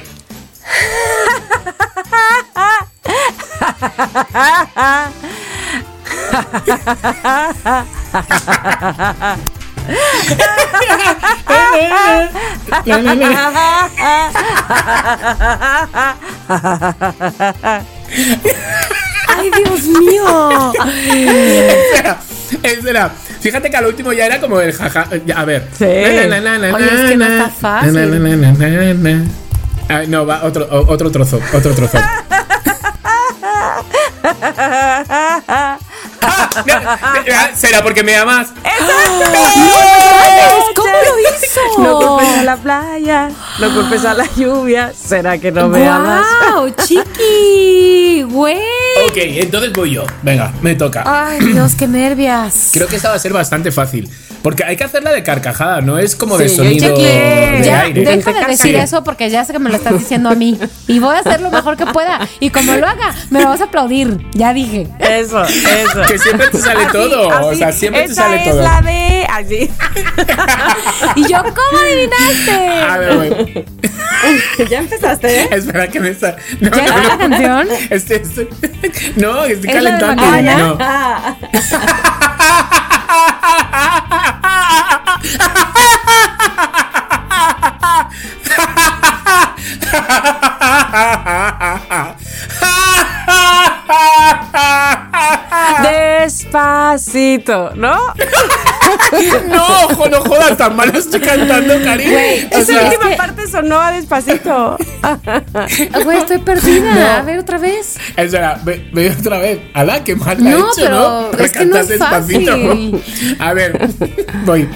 ¡Ay, Dios mío! Espera, espera. Fíjate que al último ya era como el jaja. A ver. Sí. Oye, es que no está fácil. Ah, no, va, otro, otro trozo, otro trozo. Ah, Será porque me amas. ¿Cómo lo hizo? No culpes a la playa, no culpes a la lluvia. ¿Será que no me amas? ¡Wow! ¡Chiqui! ¡Güey! Ok, entonces voy yo. Venga, me toca. ¡Ay, Dios, qué nervias! Creo que esta va a ser bastante fácil. Porque hay que hacerla de carcajada, no es como de Sí, sonido de Ya, aire. deja de decir Sí. eso porque ya sé que me lo estás diciendo a mí. Y voy a hacer lo mejor que pueda. Y como lo haga, me lo vas a aplaudir. Ya dije. Eso, eso. Que siempre te sale Así, todo. o sea, siempre te sale es todo. la de. Así. Y yo, ¿cómo adivinaste? A ver, voy. ya empezaste, ¿eh? Espera que me está. No, ¿Ya está la canción? Estoy, estoy- no, estoy ¿Es la calentando. No. Despacito, ¿no? No, no jodas, tan mal estoy cantando, cariño. Esa sea, última parte sonó a despacito. Güey, estoy perdida. A ver, otra vez. Espera, ve, ve otra vez. Alá, qué mal la he No, hecho, pero ¿no? es que no Recantar es fácil. A ver, voy.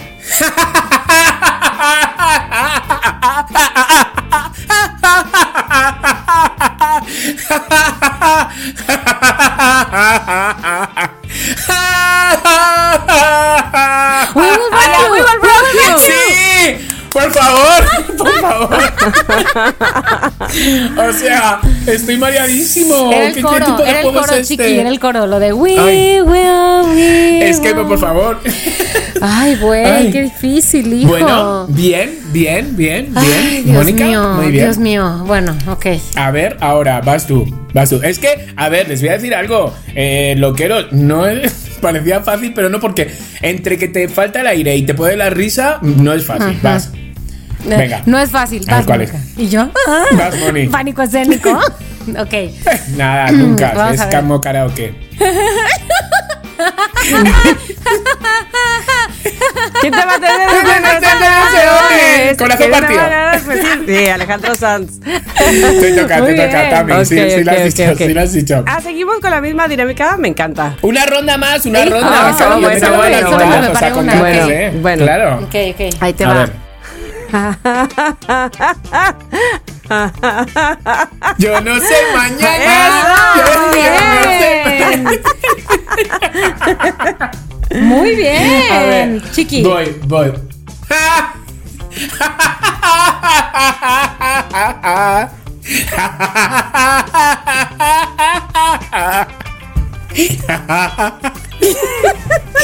We will rock you, we will rock you. ¡Sí! ¡Por favor! ¡Por favor! o sea, estoy mareadísimo. Era el ¿Qué, qué coro, tipo de era el coro, es este? chiqui, era el coro, lo de we Ay. will, we Es que, por favor. Ay, güey, qué difícil, hijo. Bueno, bien, bien, bien, bien. Ay, Dios Mónica, mío, muy bien. Dios mío. Bueno, ok. A ver, ahora vas tú, vas tú. Es que, a ver, les voy a decir algo. Eh, loquero, no es, parecía fácil, pero no porque entre que te falta el aire y te puede la risa, no es fácil. Vas. Venga. No es fácil. Vas, ¿cuál es? ¿Y yo? Vas, Moni. Pánico escénico. ok. Nada, nunca. Vamos es como karaoke. ¿Quién te va a tener Corazón Corazón partido. Sí, Alejandro Sanz. Te toca, Muy te toca, bien. Tami. sí, sí, lo has ok, dicho, sí lo has dicho. Ah, seguimos con la misma dinámica, me encanta. Una ronda más, una ronda. ah, bueno, bueno, bueno. o sea, con Bueno, ganas, bueno, ¿eh? bueno. Claro. Ok, ok. Ahí te A va. ver. Yo no sé mañana. Eso, Yo- yo no sé bien. Muy bien. A ver, Chiqui. Voy, voy.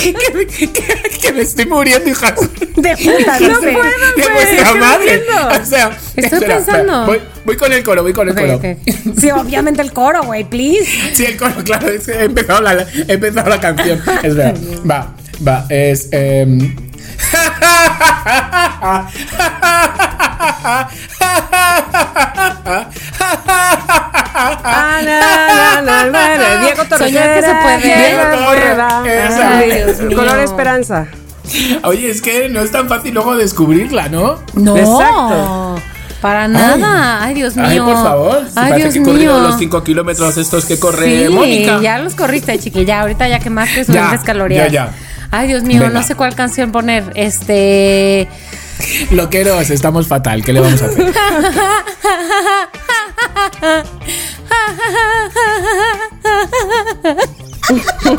Que, que- que me estoy muriendo, hija. De puta, No puedo, De vuestra ¿qué madre. O sea, Estoy espera, espera, pensando. Voy, voy con el coro, voy con el Ok, coro. ok. Sí, obviamente el coro, güey, please. Sí, el coro, claro, es he empezado la, he empezado la canción. Espera, va, va, es. em, Diego Soñar que se puede. Diego. Color esperanza. Oye, es que no es tan fácil luego descubrirla, ¿no? No. Exacto. Para nada. Ay, Dios mío. Ay, por favor. Si Ay, Dios que he corrido mío. los 5 kilómetros estos que corre Sí, Mónica. ya los corriste, chiquilla. Ahorita ya quemaste 20 calorías. ya, ya. Ay, Dios mío, Venga. no sé cuál canción poner. Este. Loqueros, estamos fatal. ¿Qué le vamos a hacer?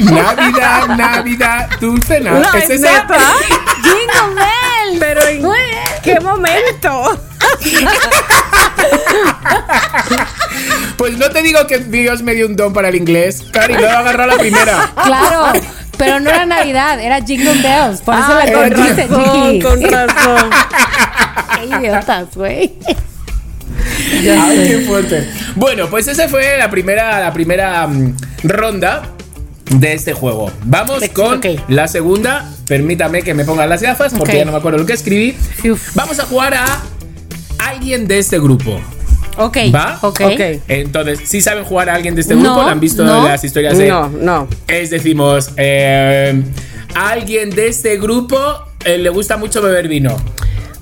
Navidad, Navidad, dulce Navidad. No, ¿Es es. Jingle Bell. Pero en qué momento. Pues no te digo que Dios me dio un don para el inglés. Cari, lo he agarrado a la primera. Claro, pero no era Navidad, era Jingle Bells. Por eso Ah, la con corriste, chiqui. con razón. Qué idiotas, güey. Ay, qué fuerte. Bueno, pues esa fue la primera, la primera mm, ronda de este juego. Vamos con la segunda. Permítame que me ponga las gafas porque ya no me acuerdo lo que escribí. Uf. Vamos a jugar a alguien de este grupo. Ok. ¿Va? Ok. Ok. Entonces, si saben jugar a alguien de este No, grupo, ¿la han visto no. en las historias de. No, no. Es decimos, eh, a alguien de este grupo eh, le gusta mucho beber vino.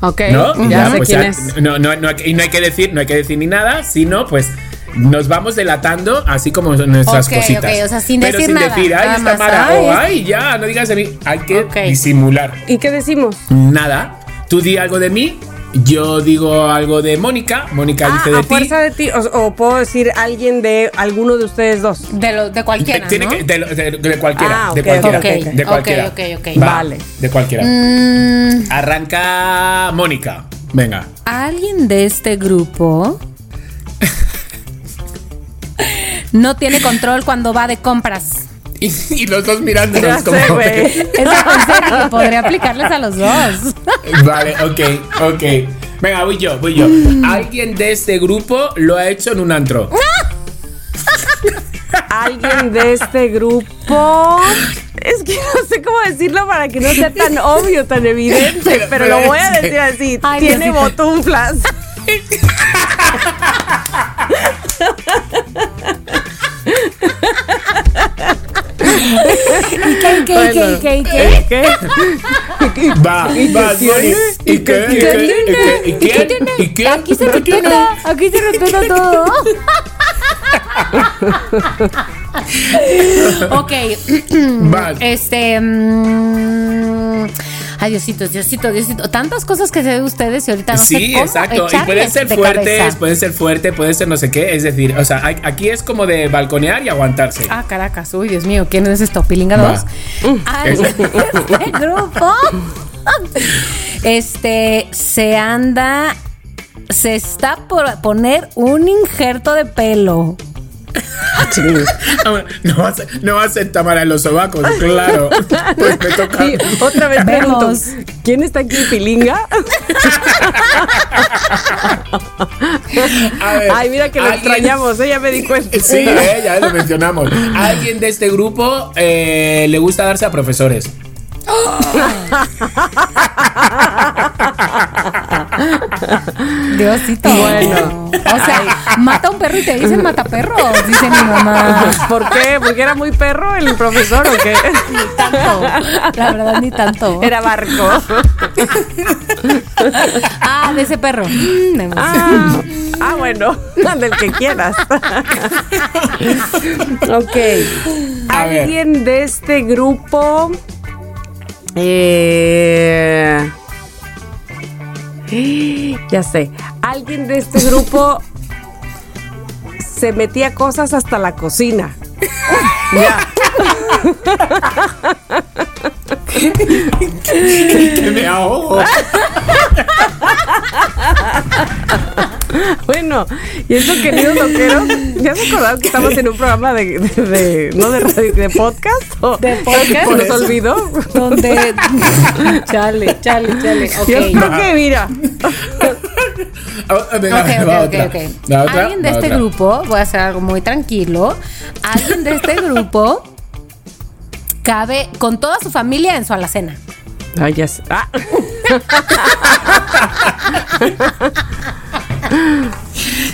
Ok. ¿No? Y Ya sé pues quién ya, es. No, no, no, y no hay que decir, no hay que decir ni nada, sino pues nos vamos delatando así como nuestras cositas. ok, o sea, sin Pero decir sin nada, decir, ay, nada está mala, ay, o ay, ya, no digas de mí. Hay que disimular. ¿Y qué decimos? Nada. Tú di algo de mí, yo digo algo de Mónica, Mónica Ah, dice de a ti. fuerza de ti. O, o puedo decir alguien de alguno de ustedes dos. De, lo, de cualquiera, Tiene ¿no? que- de, lo- de- de cualquiera, Ah, de ok, cualquiera, ok, ok. de cualquiera. Ok, ok, ok. Va, Vale. De cualquiera. Mm, Arranca Mónica. Venga. Alguien de este grupo no tiene control cuando va de compras. Y, y los dos mirándonos Ya como. sé. Eso pensé que podría aplicarles a los dos. Vale, ok, ok. Venga, voy yo, voy yo. Alguien de este grupo lo ha hecho en un antro. Alguien de este grupo. Es que no sé cómo decirlo para que no sea tan obvio, tan evidente, Pero- lo voy a decir así. Ay, Tiene Diosito. botunflas. ¿Qué, qué, qué, qué, qué? ¿Qué? Va, va. ¿Y qué? ¿Y qué? ¿Y qué? ¿Y? ¿Y quién? Aquí se ¿Qué respeta, aquí se respeta todo. ok. Este. Ay, Diosito, Diosito, Diosito. Tantas cosas que sé de ustedes y ahorita no sé Sí, cómo exacto. Y pueden ser fuertes, cabeza. pueden ser fuerte, pueden ser no sé qué. Es decir, o sea, hay- aquí es como de balconear y aguantarse. Ah, Caracas. Uy, Dios mío, ¿quién es esto? ¿Pilinga Va. 2? Alguien de este grupo. Este se anda. Se está por poner un injerto de pelo. Ah, No va a ser, no va a ser Tamara en los sobacos, claro. Pues me toca. Otra vez pregunto, Vemos. ¿quién está aquí, Pilinga? A ver, Ay, mira que lo alguien- extrañamos, ella me di cuenta. Sí, eh, ya lo mencionamos. Alguien de este grupo eh, le gusta darse a profesores. Diosito. Bueno. O sea, mata a un perro y te dicen mata perros, dice mi mamá. ¿Por qué? ¿Porque era muy perro el profesor o qué? Ni tanto. La verdad, ni tanto. Era barco. Ah, de ese perro. Mm. Ah, ah, bueno, del que quieras. ok. A ver. Alguien de este grupo. eh, ya sé. Alguien de este grupo se metía cosas hasta la cocina. ya. Que me ahogo. Bueno, y eso, queridos loqueros, ¿ya se acordaron que estamos en un programa de, de, de- no de radio, de podcast? ¿O ¿De podcast? ¿Se nos olvidó? Donde. chale, chale, chale. Ok. Yo creo que, mira, Ah, venga, Ok, va ok, otra. ok, ok. La otra, Alguien de este otra. grupo, voy a hacer algo muy tranquilo. Alguien de este grupo cabe con toda su familia en su alacena. Ay, ya sé. Ah.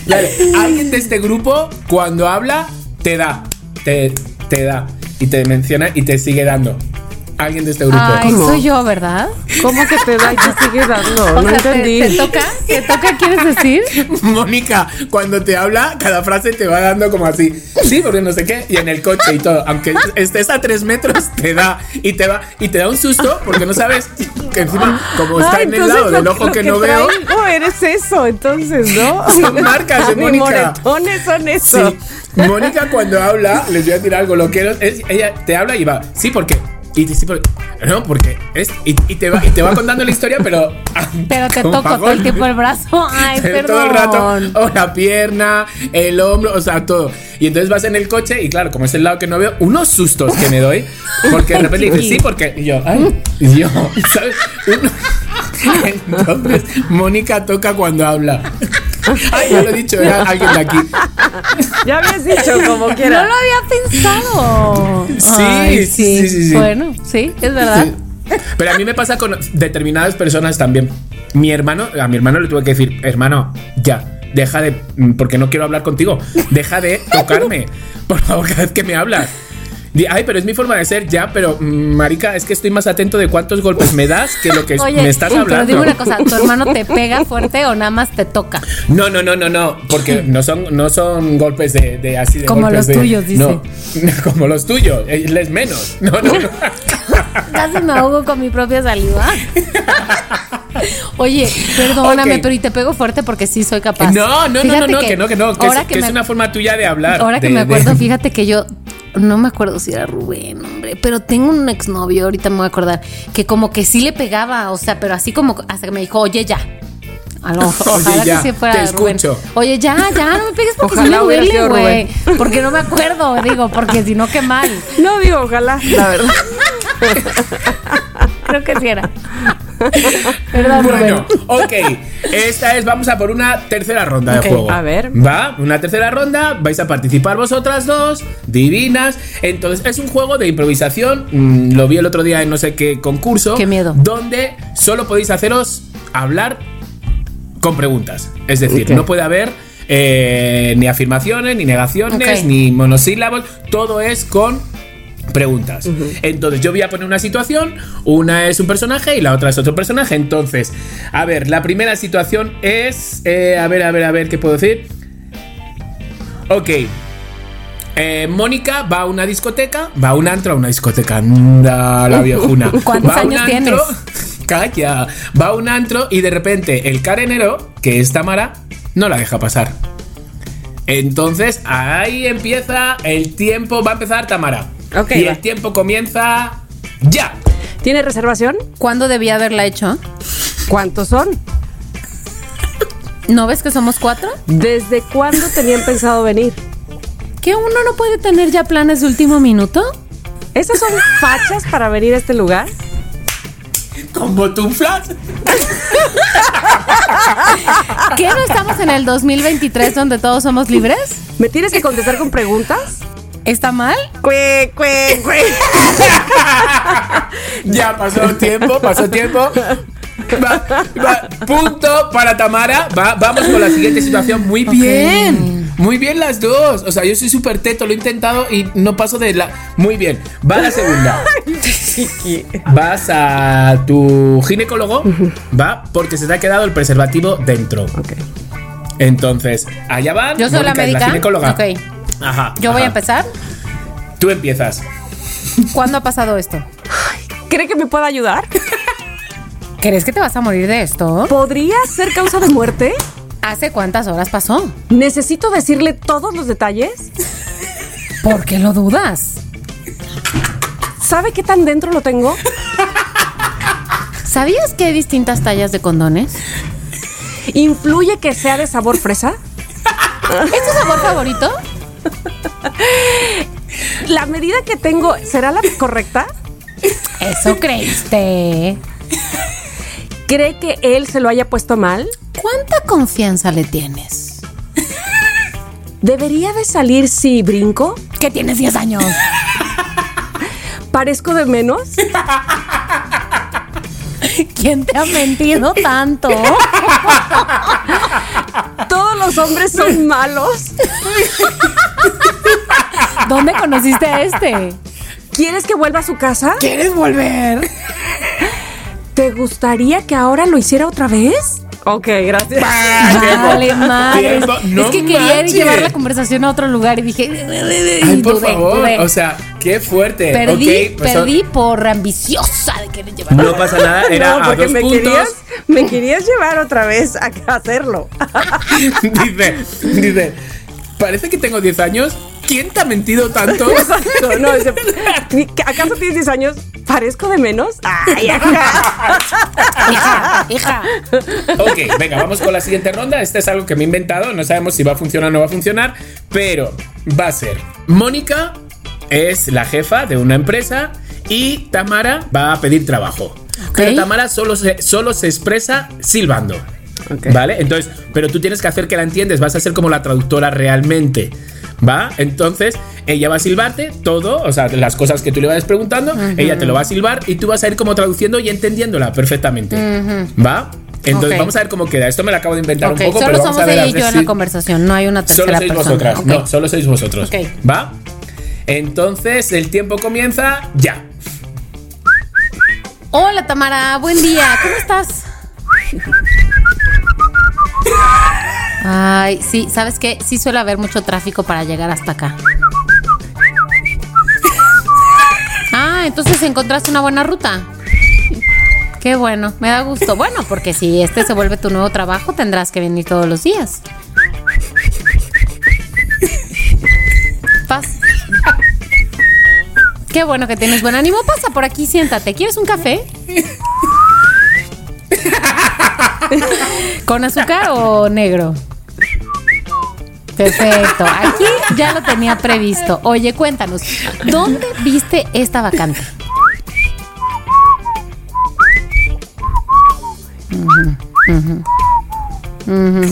Dale, alguien de este grupo, cuando habla, te da. Te, te da. Y te menciona y te sigue dando. Alguien de este grupo. Ay, ¿Cómo? soy yo, ¿verdad? ¿Cómo que te da y te sigue dando? O no sea, ¿te- entendí. ¿te, toca? ¿Te toca, quieres decir? Mónica, cuando te habla, cada frase te va dando como así. Sí, porque no sé qué. Y en el coche y todo. Aunque estés a tres metros, te da. Y te va. Y te da un susto porque no sabes que encima, como está Ay, en el lado del ojo lo que, no veo. No, eres eso, entonces, ¿no? Son marcas de Mónica. moretones son eso. Sí. Mónica cuando habla, les voy a decir algo, lo quiero, es, ella te habla y va, sí, porque y te- no, porque es y, y te va y te va contando la historia, pero Pero te toco todo el tiempo el brazo. Ay, perdón. todo el rato, o la pierna, el hombro, o sea, todo. Y entonces vas en el coche y claro, como es el lado que no veo, unos sustos que me doy, porque de repente dices, sí, porque y yo, ay, y yo, ¿sabes? Entonces, Mónica toca cuando habla. Ay, ya lo he dicho, era alguien de aquí. Ya habías dicho como No quiera. lo había pensado. Sí, Ay, sí, sí, sí, sí. Bueno, sí, es verdad. Sí. Pero a mí me pasa con determinadas personas también. Mi hermano, a mi hermano le tuve que decir, hermano, ya, deja de, mm, porque no quiero hablar contigo, deja de tocarme, por favor, cada vez que me hablas. Ay, pero es mi forma de ser, ya, pero mm, marica, es que estoy más atento de cuántos golpes me das que lo que Oye, me estás pero hablando. dime una cosa, ¿tu hermano te pega fuerte o nada más te toca? No, no, no, no, no, porque no son, no son golpes de, de así de Como los de- tuyos, dice. No, como los tuyos, él es menos. No, no, no. Casi me ahogo con mi propia saliva. Oye, perdóname, pero y te pego fuerte porque sí soy capaz. No, no, no, Fíjate no, no, que, no, que no, que, ahora es, que es me- una forma tuya de hablar. Ahora que de- me acuerdo, de- fíjate que yo no me acuerdo si era Rubén, hombre, pero tengo un exnovio, ahorita me voy a acordar, que como que sí le pegaba, o sea, pero así como hasta que me dijo, oye, ya. A lo mejor, Oye, ojalá ya, que sí fuera te Rubén. escucho. Oye, ya, ya, no me pegues porque Ojalá sí me hubiera duele, sido güey. Porque no me acuerdo, digo, porque si no, qué mal. No digo, ojalá, la verdad. Creo que sí era. Perdón, Bueno, ok. Esta es, vamos a por una tercera ronda de juego. a ver. Va, una tercera ronda. Vais a participar vosotras dos, divinas. Entonces, es un juego de improvisación. mm, lo vi el otro día en no sé qué concurso. Qué miedo. Donde solo podéis haceros hablar con preguntas. Es decir, no puede haber. eh, ni afirmaciones, ni negaciones, ni monosílabos, todo es con preguntas. Entonces yo voy a poner una situación, una es un personaje y la otra es otro personaje. Entonces, a ver, la primera situación es, eh, a ver, a ver, a ver, ¿qué puedo decir? Ok. Eh, Mónica va a una discoteca, va a un antro, a una discoteca, anda la viejuna. ¿Cuántos Va a un años antro, Calla, va a un antro y de repente el carenero, que es Tamara, no la deja pasar. Entonces ahí empieza el tiempo, va a empezar Tamara. Y va. el tiempo comienza ya. ¿Tiene reservación? ¿Cuándo debía haberla hecho? ¿Cuántos son? ¿No ves que somos cuatro? ¿Desde cuándo tenían pensado venir? ¿Que uno no puede tener ya planes de último minuto? ¿Esas son fachas para venir a este lugar? Con botunflas. ¿Qué no estamos en el 2023 donde todos somos libres? ¿Me tienes que contestar con preguntas? ¿Está mal? Cue, cue, cue. Ya pasó tiempo, pasó tiempo. Va, va, punto para Tamara. Va, vamos con la siguiente situación. Muy bien. Muy bien las dos. O sea, yo soy súper teto, lo he intentado y no paso de la... Muy bien. Va la segunda. Vas a tu ginecólogo, va, porque se te ha quedado el preservativo dentro. Ok. Entonces, allá va. Yo soy la Mónica médica. ginecóloga. Ok. Ajá. Yo voy a empezar. Tú empiezas. ¿Cuándo ha pasado esto? ¿Cree que me pueda ayudar? ¿Crees que te vas a morir de esto? ¿Podría ser causa de muerte? ¿Hace cuántas horas pasó? ¿Necesito decirle todos los detalles? ¿Por qué lo dudas? ¿Sabe qué tan dentro lo tengo? ¿Sabías que hay distintas tallas de condones? ¿Influye que sea de sabor fresa? ¿Es tu sabor favorito? ¿La medida que tengo será la correcta? Eso creíste. ¿Cree que él se lo haya puesto mal? ¿Cuánta confianza le tienes? ¿Debería de salir si brinco? Que tienes 10 años. ¿Parezco de menos? ¿Quién te ha mentido tanto? ¿Todos los hombres son malos? ¿Dónde conociste a este? ¿Quieres que vuelva a su casa? ¿Quieres volver? ¿Te gustaría que ahora lo hiciera otra vez? Ok, gracias. Vale, madre. No es que quería manches. llevar la conversación a otro lugar y dije. Ay, por dudé, favor. dudé. O sea, qué fuerte. perdí, pues, perdí por ambiciosa de querer llevar. No pasa nada, era no, a porque dos me puntos. querías, me querías llevar otra vez a hacerlo. dice, dice, parece que tengo 10 años. ¿Quién te ha mentido tanto? Exacto, no, ¿acaso tienes 10 años? ¿Parezco de menos? Ay. Hija, hija. ok, venga, vamos con la siguiente ronda. Este es algo que me he inventado. No sabemos si va a funcionar o no va a funcionar. Pero va a ser. Mónica es la jefa de una empresa y Tamara va a pedir trabajo. Pero Tamara solo se, solo se expresa silbando. ¿Vale? Entonces, pero tú tienes que hacer que la entiendes. Vas a ser como la traductora realmente. ¿Va? Entonces, ella va a silbarte todo, o sea, las cosas que tú le vayas preguntando, ella te lo va a silbar y tú vas a ir como traduciendo y entendiéndola perfectamente. ¿Va? Entonces, vamos a ver cómo queda. Esto me lo acabo de inventar un poco, solo pero vamos somos a ver ella y yo en la conversación, no hay una tercera Solo sois persona. vosotras. No, solo sois vosotros. Ok. ¿Va? Entonces, el tiempo comienza ya. Hola Tamara, buen día, ¿cómo estás? Ay, sí, ¿sabes qué? Sí suele haber mucho tráfico para llegar hasta acá. Ah, entonces encontraste una buena ruta. Qué bueno, me da gusto. Bueno, porque si este se vuelve tu nuevo trabajo, tendrás que venir todos los días. Paz. Qué bueno que tienes buen ánimo. Pasa por aquí, siéntate. ¿Quieres un café? ¿Con azúcar o negro? Perfecto. Aquí ya lo tenía previsto. Oye, cuéntanos, ¿dónde viste esta vacante?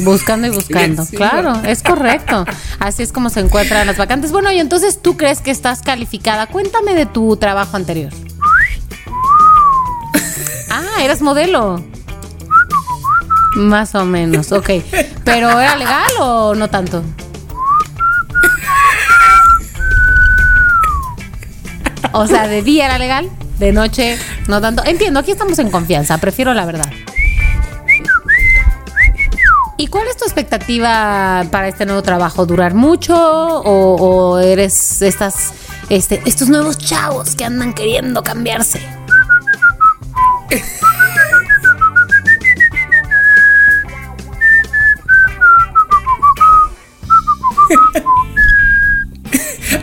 Buscando y buscando. Sí, Claro, es correcto. Así es como se encuentran las vacantes. Bueno, y entonces tú crees que estás calificada. Cuéntame de tu trabajo anterior. Ah, eras modelo. Más o menos, ok. ¿Pero era legal o no tanto? O sea, de día era legal, de noche no tanto. Entiendo, aquí estamos en confianza, prefiero la verdad. ¿Y cuál es tu expectativa para este nuevo trabajo? ¿Durar mucho o, o eres estas, este, estos nuevos chavos que andan queriendo cambiarse?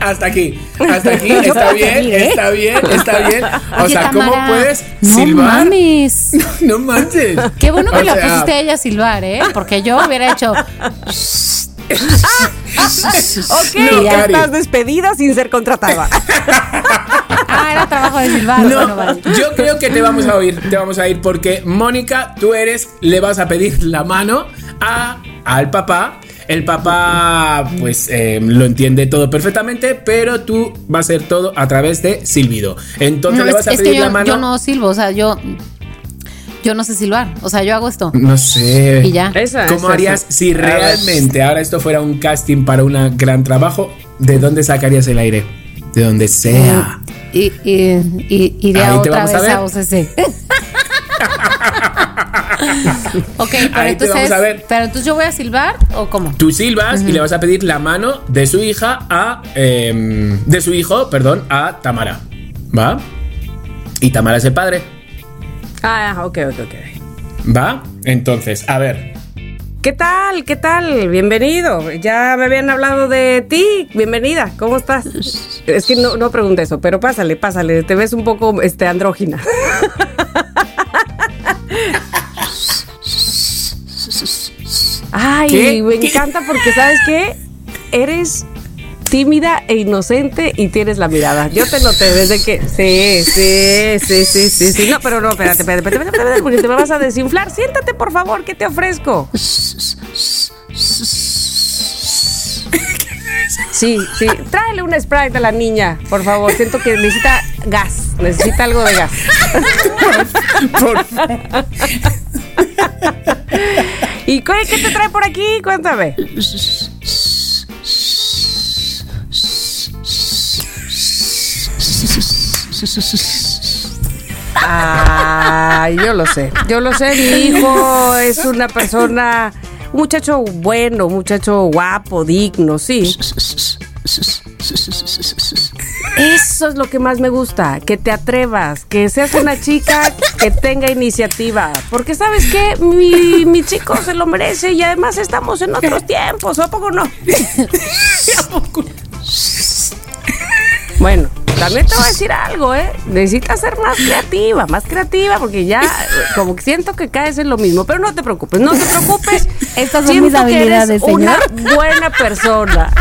Hasta aquí, hasta aquí, está bien, seguir, ¿eh? está bien, está bien. O Oye, sea, ¿cómo puedes no silbar? mames. No manches. Qué bueno que O la sea, pusiste a ella a silbar, ¿eh? Porque yo hubiera hecho. Ok, No, ya Cari. estás despedida sin ser contratada. Ah, era trabajo de silbar. No, Bueno, vale. yo creo que te vamos a oír, te vamos a ir porque Mónica, tú eres, le vas a pedir la mano a, al papá. El papá, pues, eh, lo entiende todo perfectamente, pero tú va a ser todo a través de silbido. Entonces No, le es, vas a es pedir que la yo, mano. yo no silbo, o sea, yo. Yo no sé silbar. O sea, yo hago esto. No sé. Y ya. Esa, ¿Cómo esa, harías esa. si realmente ahora esto fuera un casting para un gran trabajo? ¿De dónde sacarías el aire? De donde sea. Y, y, y iré Ahí a te otra vamos a vez a, ver. ok, pero Ahí entonces, vamos a ver. pero entonces yo voy a silbar o cómo? Tú silbas y le vas a pedir la mano de su hija a. em, de su hijo, perdón, a Tamara. ¿Va? Y Tamara es el padre. Ah, ok, ok, ok. ¿Va? Entonces, a ver. ¿Qué tal? ¿Qué tal? Bienvenido. Ya me habían hablado de ti. Bienvenida. ¿Cómo estás? Es que no, no pregunté eso, pero pásale, pásale. Te ves un poco este, andrógina. Ay, ¿Qué? me encanta porque, ¿sabes qué? Eres tímida e inocente y tienes la mirada. Yo te noté desde que. Sí, sí, sí, sí, sí, sí. No, pero no, espérate, espérate, espérate, espérate, porque te me vas a desinflar. Siéntate, por favor, ¿qué te ofrezco? Sí, sí. Tráele un Sprite a la niña, por favor. Siento que necesita gas. Necesita algo de gas. Por- ¿Y qué, te trae por aquí? Cuéntame. Ay, yo lo sé. Yo lo sé, mi hijo es una persona, un muchacho bueno, un muchacho guapo, digno, sí. Eso es lo que más me gusta, que te atrevas, que seas una chica que tenga iniciativa. Porque sabes qué, mi, mi chico se lo merece y además estamos en otros tiempos, ¿o a poco no? Bueno, también te voy a decir algo, ¿eh? Necesitas ser más creativa, más creativa, porque ya como que siento que caes en lo mismo. Pero no te preocupes, no te preocupes. Estas son mis que habilidades, eres una señor. buena persona.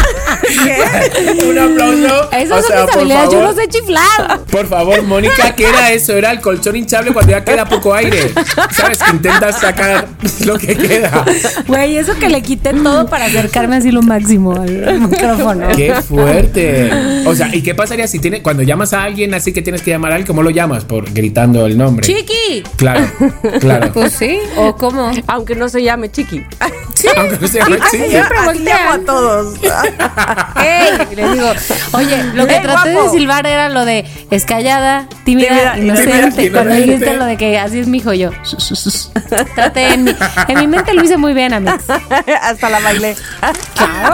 Un aplauso. Esas O son sea, mis habilidades, yo no sé chiflar. Por favor, Mónica, ¿qué era eso? Era el colchón hinchable cuando ya queda poco aire. ¿Sabes? Que intentas sacar lo que queda. Güey, eso que le quité todo para acercarme así lo máximo al micrófono. ¡Qué fuerte! O sea, ¿y qué pasaría si tiene, cuando llamas a alguien así que tienes que llamar a alguien, ¿cómo lo llamas? Por gritando el nombre. Chiqui. Claro, claro. Pues sí, o cómo. Aunque no se llame Chiqui. Aunque no se llame Chiqui. siempre llamo a todos. Ey, y les digo, oye, lo que Ey, traté guapo. de silbar era lo de es callada, tímida, Tímida, inocente. tímida, Cuando dijiste lo de que así es mi hijo, yo. Traté en mi, en mi mente lo hice muy bien, amigos. Hasta la bailé.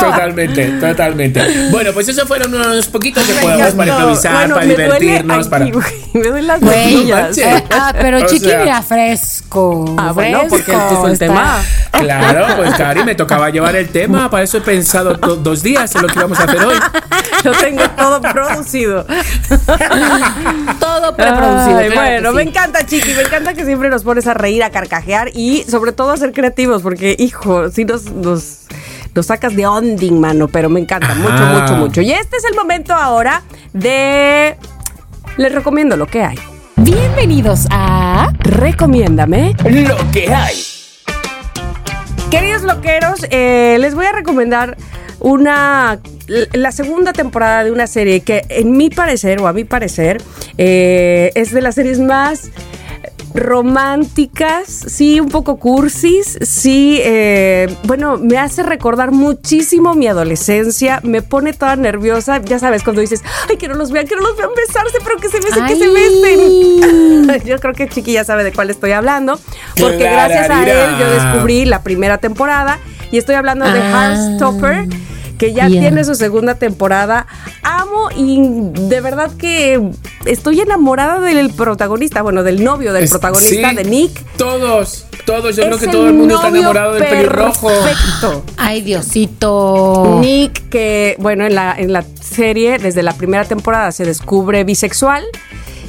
Totalmente, totalmente. Bueno, pues esos fueron unos poquitos Me juegos para encantó. Improvisar, Bueno, para divertirnos, aquí, para. Me duelen las rodillas. eh, ah, pero O Chiqui, sea- mira, fresco. Ah, bueno, porque fresco, este es el está- tema. Claro, pues Cari, me tocaba llevar el tema, para eso he pensado dos días en lo que íbamos a hacer hoy. Yo tengo todo producido. Todo preproducido. Ay, claro bueno, me encanta, Chiqui. Me encanta que siempre nos pones a reír, a carcajear y sobre todo a ser creativos, porque, hijo, nos. nos nos sacas de onding, mano, pero me encanta mucho, mucho, mucho. Y este es el momento ahora de... Les recomiendo lo que hay. Bienvenidos a Recomiéndame. Lo que hay. Queridos loqueros, eh, les voy a recomendar una la segunda temporada de una serie que en mi parecer o a mi parecer eh, es de las series más románticas, sí, un poco cursis, sí, eh, bueno, me hace recordar muchísimo mi adolescencia, me pone toda nerviosa, ya sabes, cuando dices, ay, que no los vean, que no los vean besarse, pero que se besen, que se besen. Yo creo que Chiqui ya sabe de cuál estoy hablando, porque gracias a él yo descubrí la primera temporada y estoy hablando de Ah. Heartstopper que ya tiene su segunda temporada. Amo y de verdad que estoy enamorada del protagonista, bueno, del novio del Es- protagonista, sí, de Nick. Todos, todos, yo creo que todo el mundo está enamorado del pelirrojo. Perfecto. Ay, Diosito. Nick, que bueno, en la, en la serie, desde la primera temporada, se descubre bisexual.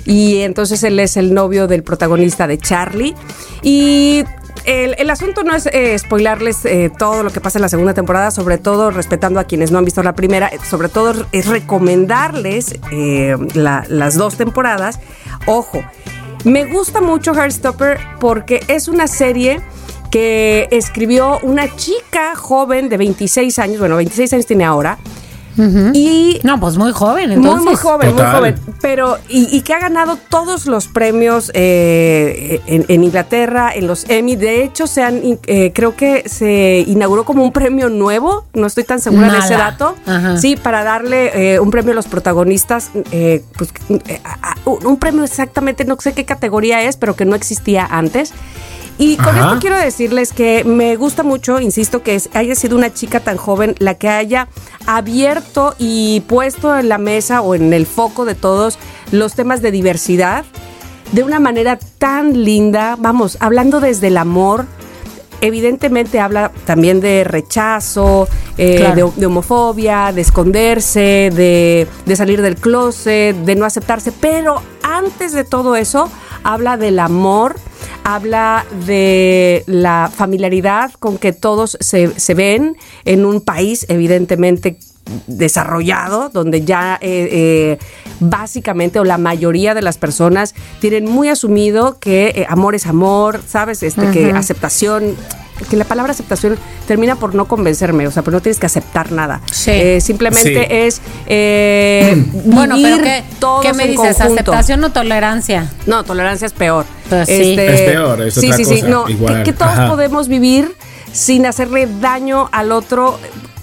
Y entonces él es el novio del protagonista de Charlie. Y el, el asunto no es eh, spoilarles eh, todo lo que pasa en la segunda temporada, sobre todo respetando a quienes no han visto la primera, eh, sobre todo es recomendarles eh, la- las dos temporadas. Ojo, me gusta mucho Heartstopper porque es una serie que escribió una chica joven de 26 años, bueno, 26 años tiene ahora, y No, pues muy joven, muy, entonces. muy joven, muy joven. Pero, y, y que ha ganado todos los premios eh, en, en Inglaterra, en los Emmy. De hecho, se han, eh, creo que se inauguró como un premio nuevo. No estoy tan segura de ese dato. Ajá. Sí, para darle eh, un premio a los protagonistas. eh, pues, eh, a- a- un un premio exactamente, no sé qué categoría es, pero que no existía antes. Y con Ajá. esto quiero decirles que me gusta mucho, insisto, que haya sido una chica tan joven la que haya abierto y puesto en la mesa o en el foco de todos los temas de diversidad de una manera tan linda, vamos, hablando desde el amor. Evidentemente habla también de rechazo, eh, Claro. de, de homofobia, de esconderse, de, de salir del closet, de no aceptarse, pero antes de todo eso habla del amor, habla de la familiaridad con que todos se, se ven en un país evidentemente desarrollado, donde ya eh, eh, básicamente o la mayoría de las personas tienen muy asumido que eh, amor es amor, ¿sabes? Este, Que aceptación, que la palabra aceptación termina por no convencerme, o sea, pero no tienes que aceptar nada. Sí. Eh, simplemente Sí. es eh, Bueno, pero vivir ¿qué, todos ¿qué me en dices? conjunto. ¿Aceptación o tolerancia? No, tolerancia es peor. Pues sí. Es peor, es sí, otra sí, sí, cosa, no, igual, que, que todos ajá. podemos vivir sin hacerle daño al otro,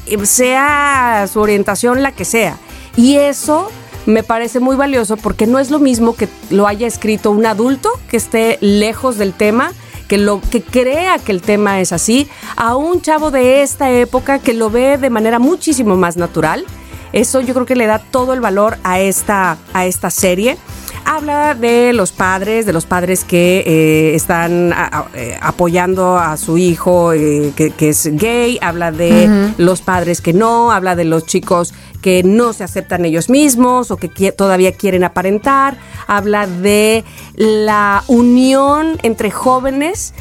eh, sea su orientación la que sea. Y eso me parece muy valioso porque no es lo mismo que lo haya escrito un adulto que esté lejos del tema que lo que crea que el tema es así, a un chavo de esta época que lo ve de manera muchísimo más natural. Eso yo creo que le da todo el valor a esta, a esta serie. Habla de los padres, de los padres que eh, están a- a- eh, apoyando a su hijo eh, que, que es gay, habla de los padres que no, habla de los chicos que no se aceptan ellos mismos o que todavía quieren aparentar, habla de la unión entre jóvenes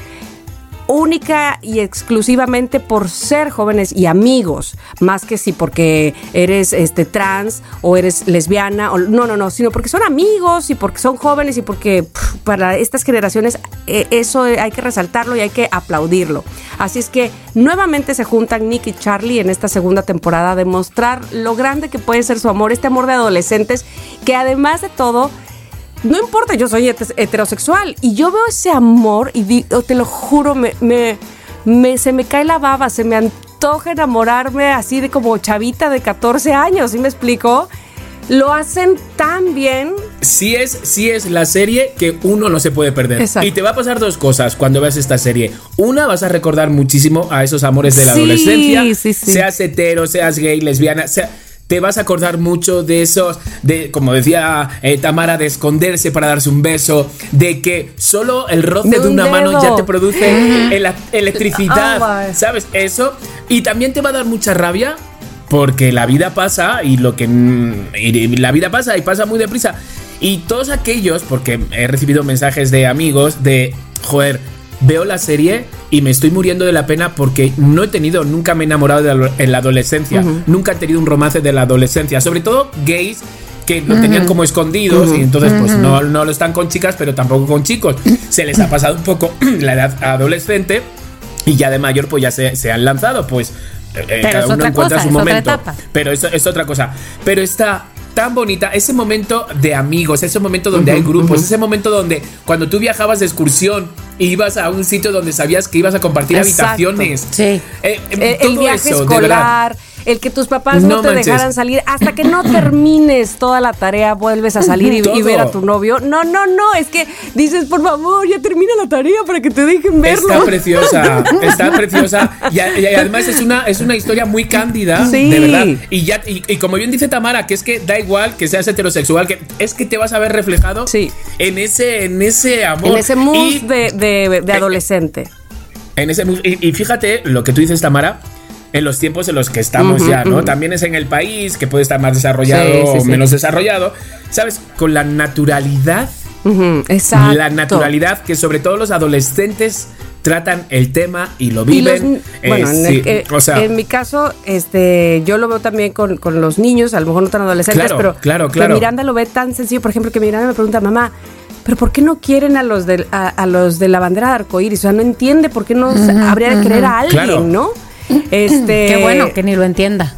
única y exclusivamente por ser jóvenes y amigos, más que si porque eres este trans o eres lesbiana o no, no, no, sino porque son amigos y porque son jóvenes y porque para estas generaciones eh, eso hay que resaltarlo y hay que aplaudirlo. Así es que nuevamente se juntan Nick y Charlie en esta segunda temporada a demostrar lo grande que puede ser su amor, este amor de adolescentes que además de todo no importa, yo soy heterosexual y yo veo ese amor y digo, te lo juro, me, me, me- se me cae la baba, se me antoja enamorarme así de como chavita de 14 años, ¿sí me explico? Lo hacen tan bien. Sí es, sí es la serie que uno no se puede perder. Exacto. Y te va a pasar dos cosas cuando veas esta serie. Una, vas a recordar muchísimo a esos amores de la Sí, adolescencia. sí, sí. Seas hetero, seas gay, lesbiana, sea- te vas a acordar mucho de esos, de, como decía eh, Tamara, de esconderse para darse un beso, de que solo el roce De de, un una mano ya te produce ele- electricidad, Oh, my. ¿sabes? Eso. Y también te va a dar mucha rabia porque la vida pasa y lo que mm, y la vida pasa y pasa muy deprisa. Y todos aquellos, porque he recibido mensajes de amigos de, joder, veo la serie y me estoy muriendo de la pena porque no he tenido, nunca me he enamorado de la- en la adolescencia, nunca he tenido un romance de la adolescencia, sobre todo gays que lo tenían como escondidos y entonces pues no, no lo están con chicas pero tampoco con chicos. Se les ha pasado un poco la edad adolescente y ya de mayor pues ya se, se han lanzado pues eh, Pero cada uno encuentra cosa, su momento. Pero eso es otra cosa. Pero está tan bonita ese momento de amigos, ese momento donde hay grupos, ese momento donde cuando tú viajabas de excursión ibas a un sitio donde sabías que ibas a compartir Exacto. habitaciones. Sí. Eh, eh, El, viaje eso, de escolar, el que tus papás no, No te manches. dejaran salir hasta que no termines toda la tarea, vuelves a salir y, ver a tu novio. No, no, no, es que dices, por favor, ya termina la tarea para que te dejen verlo. Está preciosa, está preciosa. Y, además es una, es una historia muy cándida, Sí. de verdad. Y, ya, y, y como bien dice Tamara, que es que da igual que seas heterosexual, que es que te vas a ver reflejado Sí. en, ese, en ese amor. en ese mood de, de- de Eh, adolescente. En ese mu- y, y fíjate lo que tú dices, Tamara, en los tiempos en los que estamos ya, ¿no? También es en el país que puede estar más desarrollado Sí, sí, o sí. menos desarrollado. ¿Sabes? Con la naturalidad, exacto. la naturalidad que sobre todo los adolescentes tratan el tema y lo Y los viven. ni- bueno, Eh, en, el- eh, o sea, en mi caso, este, yo lo veo también con, con los niños, a lo mejor no tan adolescentes, Claro, pero claro, que claro. Miranda lo ve tan sencillo, por ejemplo, que Miranda me pregunta, mamá, ¿pero por qué no quieren a los de, a, a los de la bandera de arcoíris? O sea, no entiende por qué no habría de querer a alguien. ¿no? Este, Qué bueno que ni lo entienda.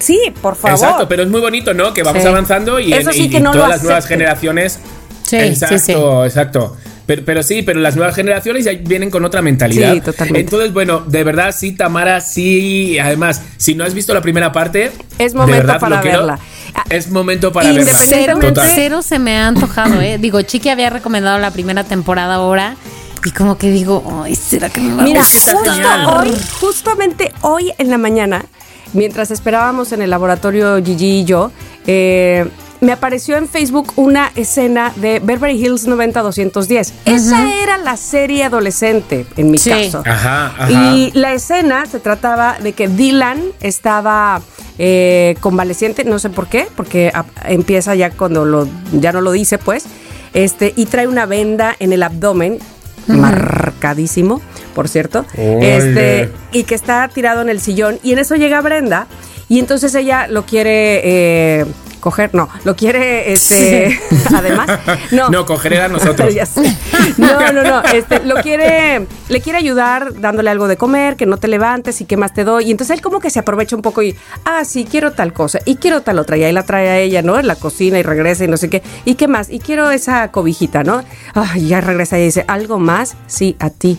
Sí, por favor. Exacto, pero es muy bonito, ¿no? Que vamos Sí. avanzando y, Eso en- sí y- que y no lo todas las nuevas generaciones. Sí, exacto, sí, sí. exacto. Pero, pero sí, pero las nuevas generaciones ya vienen con otra mentalidad. Sí, totalmente. Entonces, bueno, de verdad, sí, Tamara, sí. Además, si no has visto la primera parte, Es de momento verdad, para quiero- verla. Es momento para verla. Cero, Independientemente- Total. cero se me ha antojado, ¿eh? Digo, Chiqui había recomendado la primera temporada ahora y como que digo, ay, ¿será que me va a Mira, que está justo hoy, justamente hoy en la mañana, mientras esperábamos en el laboratorio Gigi y yo, eh, me apareció en Facebook una escena de Beverly Hills 90210. Esa era la serie adolescente, en mi Sí. caso. Ajá, ajá. Y la escena se trataba de que Dylan estaba eh, convaleciente, no sé por qué, porque a- empieza ya cuando lo, ya no lo dice, pues, este, y trae una venda en el abdomen marcadísimo, por cierto. Este, y que está tirado en el sillón. Y en eso llega Brenda. Y entonces ella lo quiere eh, coger, no, lo quiere, este, además, no. No, coger era nosotros. Ya sé. No, no, no. Este, lo quiere, le quiere ayudar dándole algo de comer, que no te levantes y qué más te doy. Y entonces él como que se aprovecha un poco y, ah, sí, quiero tal cosa y quiero tal otra. Y ahí la trae a ella, ¿no? En la cocina y regresa y no sé qué. ¿Y qué más? Y quiero esa cobijita, ¿no? Ay, ya regresa y dice, ¿algo más? Sí, a ti.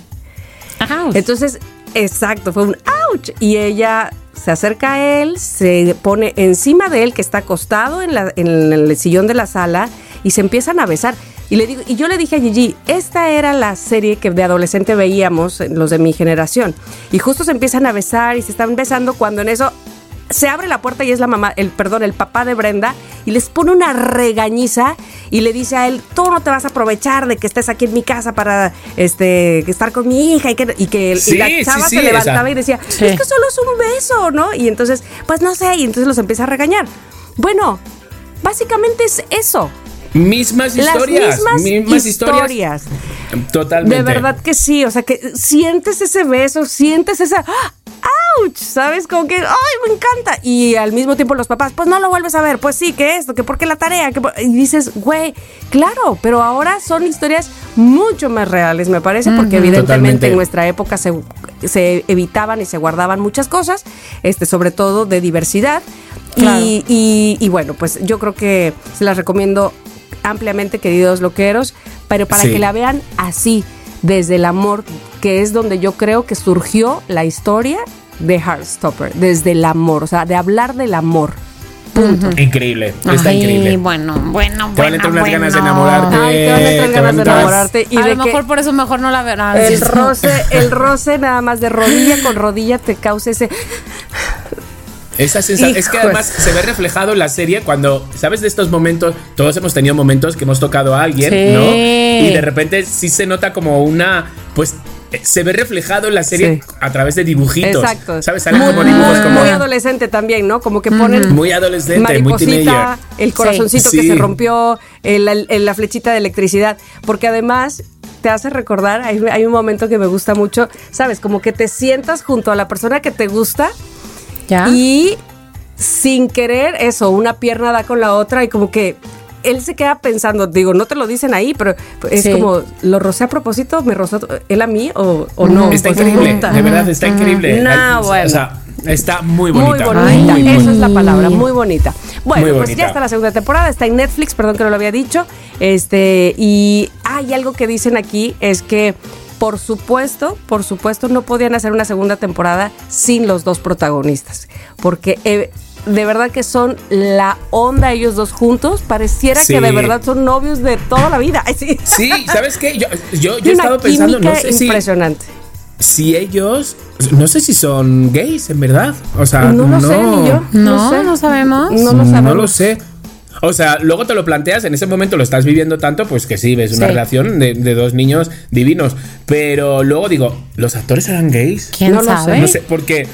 Ajá. Entonces, exacto, fue un ouch. Y ella se acerca a él, se pone encima de él, que está acostado en, el sillón de la sala, y se empiezan a besar. Y, le digo, y yo le dije a Gigi, esta era la serie que de adolescente veíamos, los de mi generación. Y justo se empiezan a besar y se están besando cuando en eso se abre la puerta y es la mamá, el perdón, el papá de Brenda y les pone una regañiza y le dice a él, tú no te vas a aprovechar de que estés aquí en mi casa para este estar con mi hija y que, y que y Sí, la sí, chava sí, se levantaba esa. y decía, es que solo es un beso, ¿no? Y entonces, pues no sé, y entonces los empieza a regañar. Bueno, básicamente es eso. Mismas historias. Las mismas, mismas historias. Totalmente. De verdad que sí, o sea, que sientes ese beso, sientes esa... ¡ah! ¡Auch! ¿Sabes? Como que, ¡ay, me encanta! Y al mismo tiempo los papás, pues no lo vuelves a ver, pues sí, que esto, que por qué la tarea, que por- y dices, güey, claro, pero ahora son historias mucho más reales, me parece, porque evidentemente Totalmente. en nuestra época se, se evitaban y se guardaban muchas cosas, este, sobre todo de diversidad. Claro. Y, y- y bueno, pues yo creo que se las recomiendo ampliamente, queridos loqueros, pero para Sí. que la vean así, desde el amor, que es donde yo creo que surgió la historia de Heartstopper, desde el amor, o sea, de hablar del amor. Punto. Increíble. Está Ay, increíble. bueno, bueno, Te van a entrar unas bueno, ganas de enamorarte. Ay, te van a entrar ganas de enamorarte. Y a de lo mejor por eso mejor no la es el roce, el roce nada más de rodilla con rodilla te causa ese... Esa sensación. Es que además se ve reflejado en la serie cuando, ¿sabes de estos momentos? Todos hemos tenido momentos que hemos tocado a alguien, Sí. ¿no? Y de repente sí se nota como una. Pues eh, se ve reflejado en la serie Sí. a través de dibujitos. Exacto. ¿Sabes? Salen muy, como dibujos como. muy adolescente también, ¿no? Como que ponen Muy adolescente, muy teenager. el corazoncito Sí. que Sí. se rompió, el- el- la flechita de electricidad, porque además te hace recordar, hay, hay un momento que me gusta mucho, ¿sabes? Como que te sientas junto a la persona que te gusta ¿Ya? y sin querer eso, una pierna da con la otra y como que él se queda pensando, digo, no te lo dicen ahí, pero es Sí. como, ¿lo rocé a propósito? ¿Me rozó él a mí o, o no? Está Pues, increíble, de verdad, está increíble. No, bueno. O sea, está muy Muy bonita. bonita, Ay. esa es la palabra, muy bonita. Bueno, Muy pues bonita. ya está la segunda temporada, está en Netflix, perdón que no lo había dicho. Este, y hay algo que dicen aquí, es que por supuesto, por supuesto, no podían hacer una segunda temporada sin los dos protagonistas. Porque eh, de verdad que son la onda ellos dos juntos. Pareciera Sí. que de verdad son novios de toda la vida. Ay, sí. Sí, ¿sabes qué? Yo, yo, yo he estado pensando, no química sé si, impresionante. si ellos. No sé si son gays, en verdad. O sea, no lo sé ni yo. No, sé. no sabemos. No lo sabemos. No lo sé. O sea, luego te lo planteas, en ese momento lo estás viviendo tanto, pues que sí, ves una Sí. relación de, de dos niños divinos. Pero luego digo, ¿los actores eran gays? ¿Quién No lo sé. sabe? No sé, porque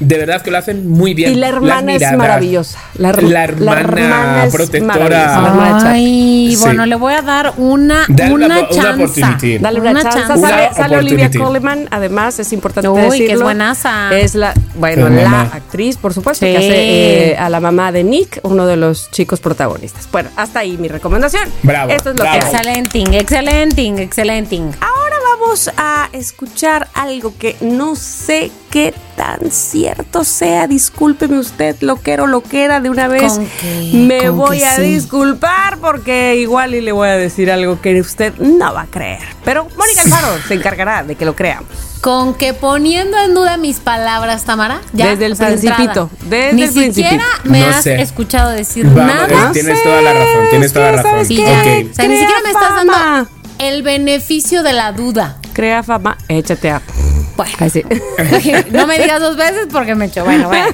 de verdad que lo hacen muy bien. Y la hermana es maravillosa. La, her- La hermana, hermana es protectora. maravillosa, la hermana Chuck. Ay, Sí. bueno, le voy a dar una, Dale una, una- una chance. opportunity. Dale una, chance. Una Sale, sale Olivia. Colman, además, es importante Uy, que es decirlo. buenaza. Es la, bueno, Es la mamá. actriz, por supuesto, Sí. que hace eh, a la mamá de Nick, uno de los chicos protagonistas. Bueno, hasta ahí mi recomendación. Bravo, Esto es lo bravo. que. Excelente, excelente, excelente. Ahora vamos a escuchar algo que no sé qué tan cierto sea. Discúlpeme usted, loquero, loquera, de una vez. Que- Me con voy que a sí. disculpar porque igual y le voy a decir algo que usted no va a creer. Pero Mónica Alfaro se encargará de que lo creamos. Con que poniendo en duda mis palabras, Tamara. Ya, Desde el o sea, principito, desde Ni el principito. siquiera me No has sé. escuchado decir Vamos, nada. eh, tienes toda la razón, tienes toda la razón. ¿sabes Sí, qué? ya. Ok. O sea, ni siquiera me estás dando el beneficio de la duda. Crea fama, échate a. Bueno. Ay, sí. no me digas dos veces porque me echo. Bueno, bueno.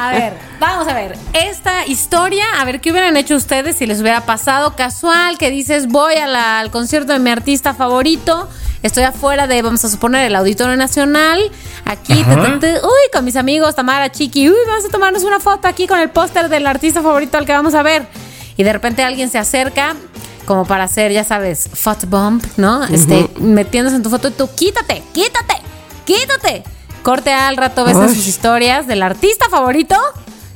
A ver, vamos a ver. Esta historia, a ver qué hubieran hecho ustedes si les hubiera pasado casual, que dices, voy a la- al concierto de mi artista favorito. Estoy afuera de, vamos a suponer, el Auditorio Nacional. Aquí, te- te- uy, con mis amigos, Tamara, Chiqui. Uy, vamos a tomarnos una foto aquí con el póster del artista favorito al que vamos a ver. Y de repente alguien se acerca como para hacer, ya sabes, photobomb, ¿no? Este, metiéndose en tu foto y tú, quítate, quítate, quítate. Corte al rato ves en sus historias del artista favorito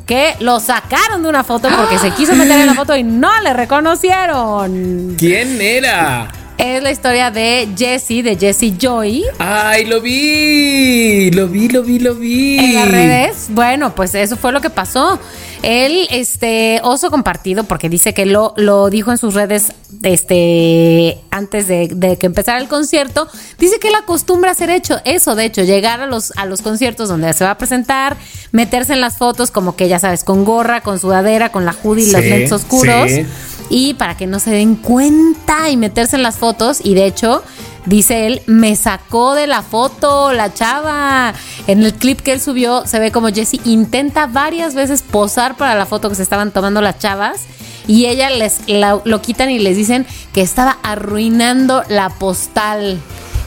que lo sacaron de una foto porque se quiso meter en la foto y no le reconocieron. ¿Quién era? Es la historia de Jesse, de Jesse Joy. ¡Ay, lo vi! Lo vi, lo vi, lo vi. En las redes. Bueno, pues eso fue lo que pasó. Él, este, oso compartido, porque dice que lo, lo dijo en sus redes, este, antes de, de que empezara el concierto, dice que él acostumbra a hacer hecho eso, de hecho, llegar a los, a los conciertos donde se va a presentar, meterse en las fotos como que ya sabes, con gorra, con sudadera, con la hoodie y los Sí, lentes oscuros. sí. Y para que no se den cuenta y meterse en las fotos. Y de hecho, dice él, me sacó de la foto la chava. En el clip que él subió se ve como Jesse intenta varias veces posar para la foto que se estaban tomando las chavas. Y ella les lo quitan y les dicen que estaba arruinando la postal.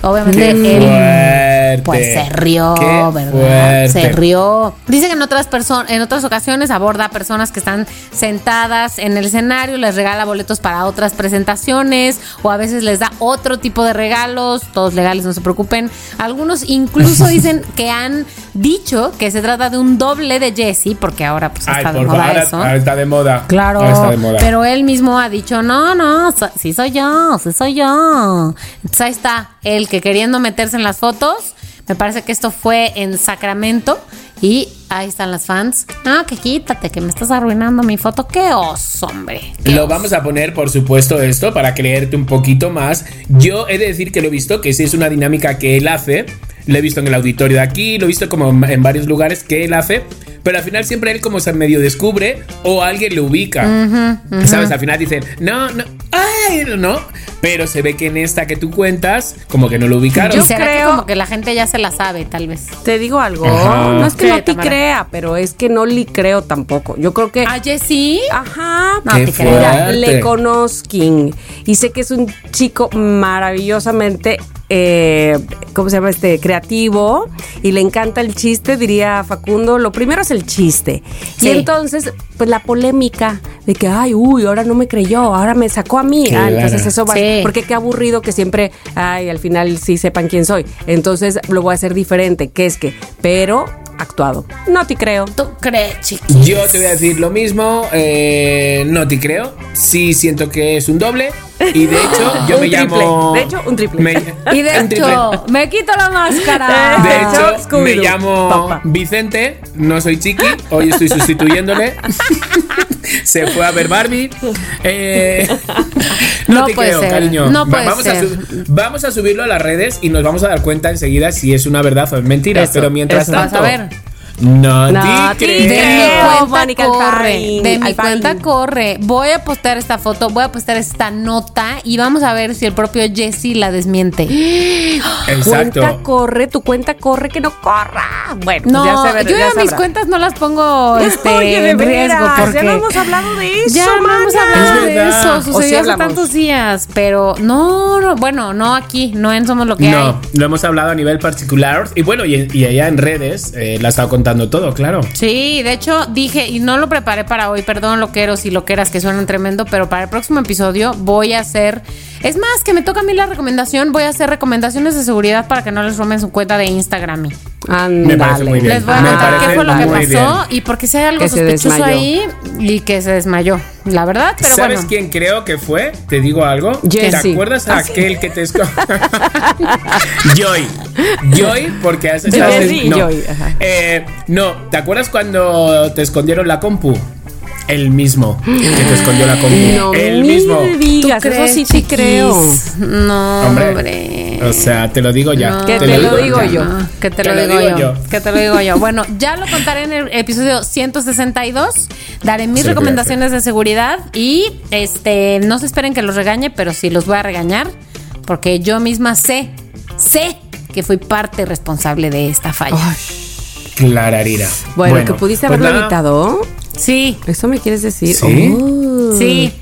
Obviamente ¡Qué él fuerte! pues se rió, ¡Qué ¿verdad? fuerte! Se rió. Dice que en otras personas, en otras ocasiones aborda a personas que están sentadas en el escenario, les regala boletos para otras presentaciones o a veces les da otro tipo de regalos, todos legales, no se preocupen. Algunos incluso dicen que han dicho que se trata de un doble de Jesse, porque ahora pues Ay, está de moda favor, eso. ahora está de moda. Claro, Ahora está de moda. pero él mismo ha dicho, no, no, so- sí soy yo, sí soy yo. Entonces ahí está, él que queriendo meterse en las fotos, me parece que esto fue en Sacramento y ahí están las fans. Ah, que quítate, que me estás arruinando mi foto. Qué oso, hombre. qué Lo oso. vamos a poner, por supuesto, esto para creerte un poquito más. Yo he de decir que lo he visto, que sí es una dinámica que él hace. Lo he visto en el auditorio de aquí, lo he visto como en varios lugares que él hace. Pero al final siempre él como se medio descubre o alguien lo ubica. ¿Sabes? Al final dicen, no, no, ay, no. Pero se ve que en esta que tú cuentas, como que no lo ubicaron. Yo será que creo- como que la gente ya se la sabe, tal vez. Te digo algo, Ajá. no es que ¿Qué, no te? Crea, pero es que no le creo tampoco. Yo creo que... ¿A Jessy? Ajá. No, Qué te creo. Mira, fuerte. le conozco y sé que es un chico maravillosamente, eh, ¿cómo se llama? Este, creativo y le encanta el chiste, diría Facundo. Lo primero es el chiste. Sí. Y entonces, pues la polémica de que, ay, uy, ahora no me creyó, ahora me sacó a mí. Ah, entonces eso va, Sí. porque qué aburrido que siempre, ay, al final sí sepan quién soy. Entonces lo voy a hacer diferente, que es que, pero actuado. No te creo. ¿Tú crees, chiquis? Yo te voy a decir lo mismo, eh, no te creo. Sí siento que es un doble. Y de hecho, yo Un me triple. llamo. De hecho, un triple. me- Y de hecho, me quito la máscara. De hecho, me llamo. Vicente, no soy Chiqui, hoy estoy sustituyéndole. Se fue a ver Barbie. Eh, no, No te puede creo, ser, cariño. no puede vamos, A ser. vamos a subirlo a las redes y nos vamos a dar cuenta enseguida si es una verdad o es mentira. Eso, Pero mientras tanto. Vas a ver. No, No te De mi cuenta corre. De mi cuenta corre. Voy a postear esta foto, voy a postear esta nota y vamos a ver si el propio Jesse la desmiente. Exacto. Cuenta corre, tu cuenta corre, que no corra. Bueno, pues No, ya se yo ya mis cuentas no las pongo este, Oye, de en riesgo porque ya no hemos hablado de eso. Ya no hemos hablado Es de eso, ¿O sí sucedió hace hablamos? tantos días, pero no, no, bueno, no aquí, no en Somos lo que No, hay. lo hemos hablado a nivel particular. Y bueno, y, y allá en redes eh, la ha estado contando todo, claro. Sí, de hecho dije, y no lo preparé para hoy, perdón loqueros y loqueras que suenan tremendo, pero para el próximo episodio voy a hacer, es más, que me toca a mí la recomendación, voy a hacer recomendaciones de seguridad para que no les roben su cuenta de Instagram. Me parece muy bien. Les voy a contar qué fue lo que pasó bien. y porque si hay algo Que sospechoso ahí y que se desmayó, la verdad, pero ¿Sabes bueno. quién creo que fue? Te digo algo. ¿Te Jesse. acuerdas a Ah, sí. aquel que te esco- Joy. Joy, porque has Jesse no. Joy, ajá. Eh, no, ¿te acuerdas cuando te escondieron la compu? El mismo que te escondió la compu. No el me mismo. digas, eso sí te creo. No, Hombre. hombre. O sea, te lo digo ya. No. Que te lo digo ya. yo. No, que te, Te lo, lo digo, digo yo. yo. Que te lo digo yo. Bueno, ya lo contaré en el episodio 162. Daré mis Sí, recomendaciones de seguridad y este no se esperen que los regañe, pero sí los voy a regañar porque yo misma sé, sé que fui parte responsable de esta falla. Clararira. Bueno, que pudiste pues haberlo nada. evitado. Sí, ¿Eso me quieres decir? Sí. Oh. sí.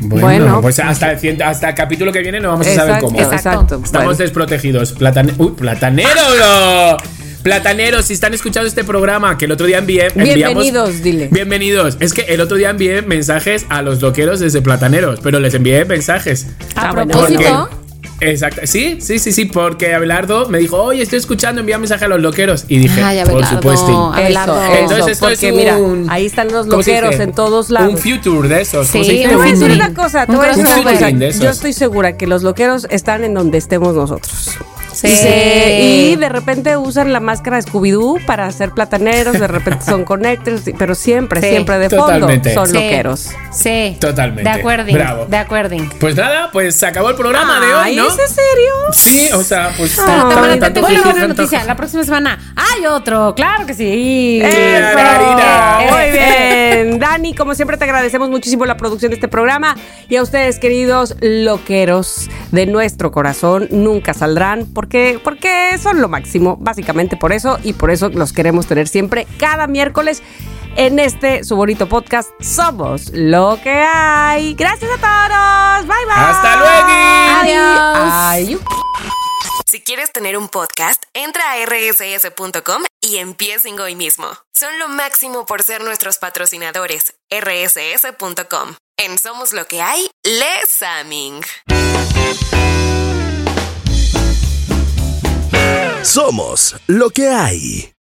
Bueno, Bueno. pues hasta el, hasta el capítulo que viene no vamos a saber cómo. Exacto. Estamos Bueno. desprotegidos. Platane uy, platanero, bro. Plataneros, si están escuchando este programa, que el otro día envié. enviamos- Bienvenidos, dile. Bienvenidos. Es que el otro día envié mensajes a los loqueros desde Plataneros, pero les envié mensajes. A Ah, bueno. propósito. Exacto. Sí, sí, sí, sí, porque Abelardo me dijo, oye, estoy escuchando, envía mensaje a los loqueros. Y dije, Ay, por Abelardo. supuesto. Abelardo. Eso, Entonces eso, esto es un- mira, ahí están los ¿cómo se loqueros en todos lados. Un future de esos. ¿cómo Sí, se dice? Te voy a decir Un una cosa, te un voy a decir una crossover. cosa. de esos. Yo estoy segura que los loqueros están en donde estemos nosotros. Sí. Y, de repente usan la máscara de Scooby-Doo para hacer plataneros, de repente son connectors, pero siempre, Sí. siempre de Totalmente. fondo son Sí. loqueros. Sí. Totalmente. De acuerdo. Bravo. De acuerdo. Pues nada, pues se acabó el programa de hoy, ¿no? ¿es en serio? Sí, o sea, pues. Ah, tanto tengo una fingir, buena tanto- noticia. La próxima semana hay otro. Claro que sí. Eso. Marina. Muy bien. Dani, como siempre te agradecemos muchísimo la producción de este programa y a ustedes, queridos loqueros de nuestro corazón, nunca saldrán porque, porque son lo máximo, básicamente por eso y por eso los queremos tener siempre cada miércoles en este su bonito podcast Somos lo que hay. Gracias a todos. Bye bye. Hasta luego. Adiós. Ay, Si quieres tener un podcast, entra a rss.com y empiecen hoy mismo. Son lo máximo por ser nuestros patrocinadores. rss.com. En Somos lo que hay, Les Aming. Somos lo que hay.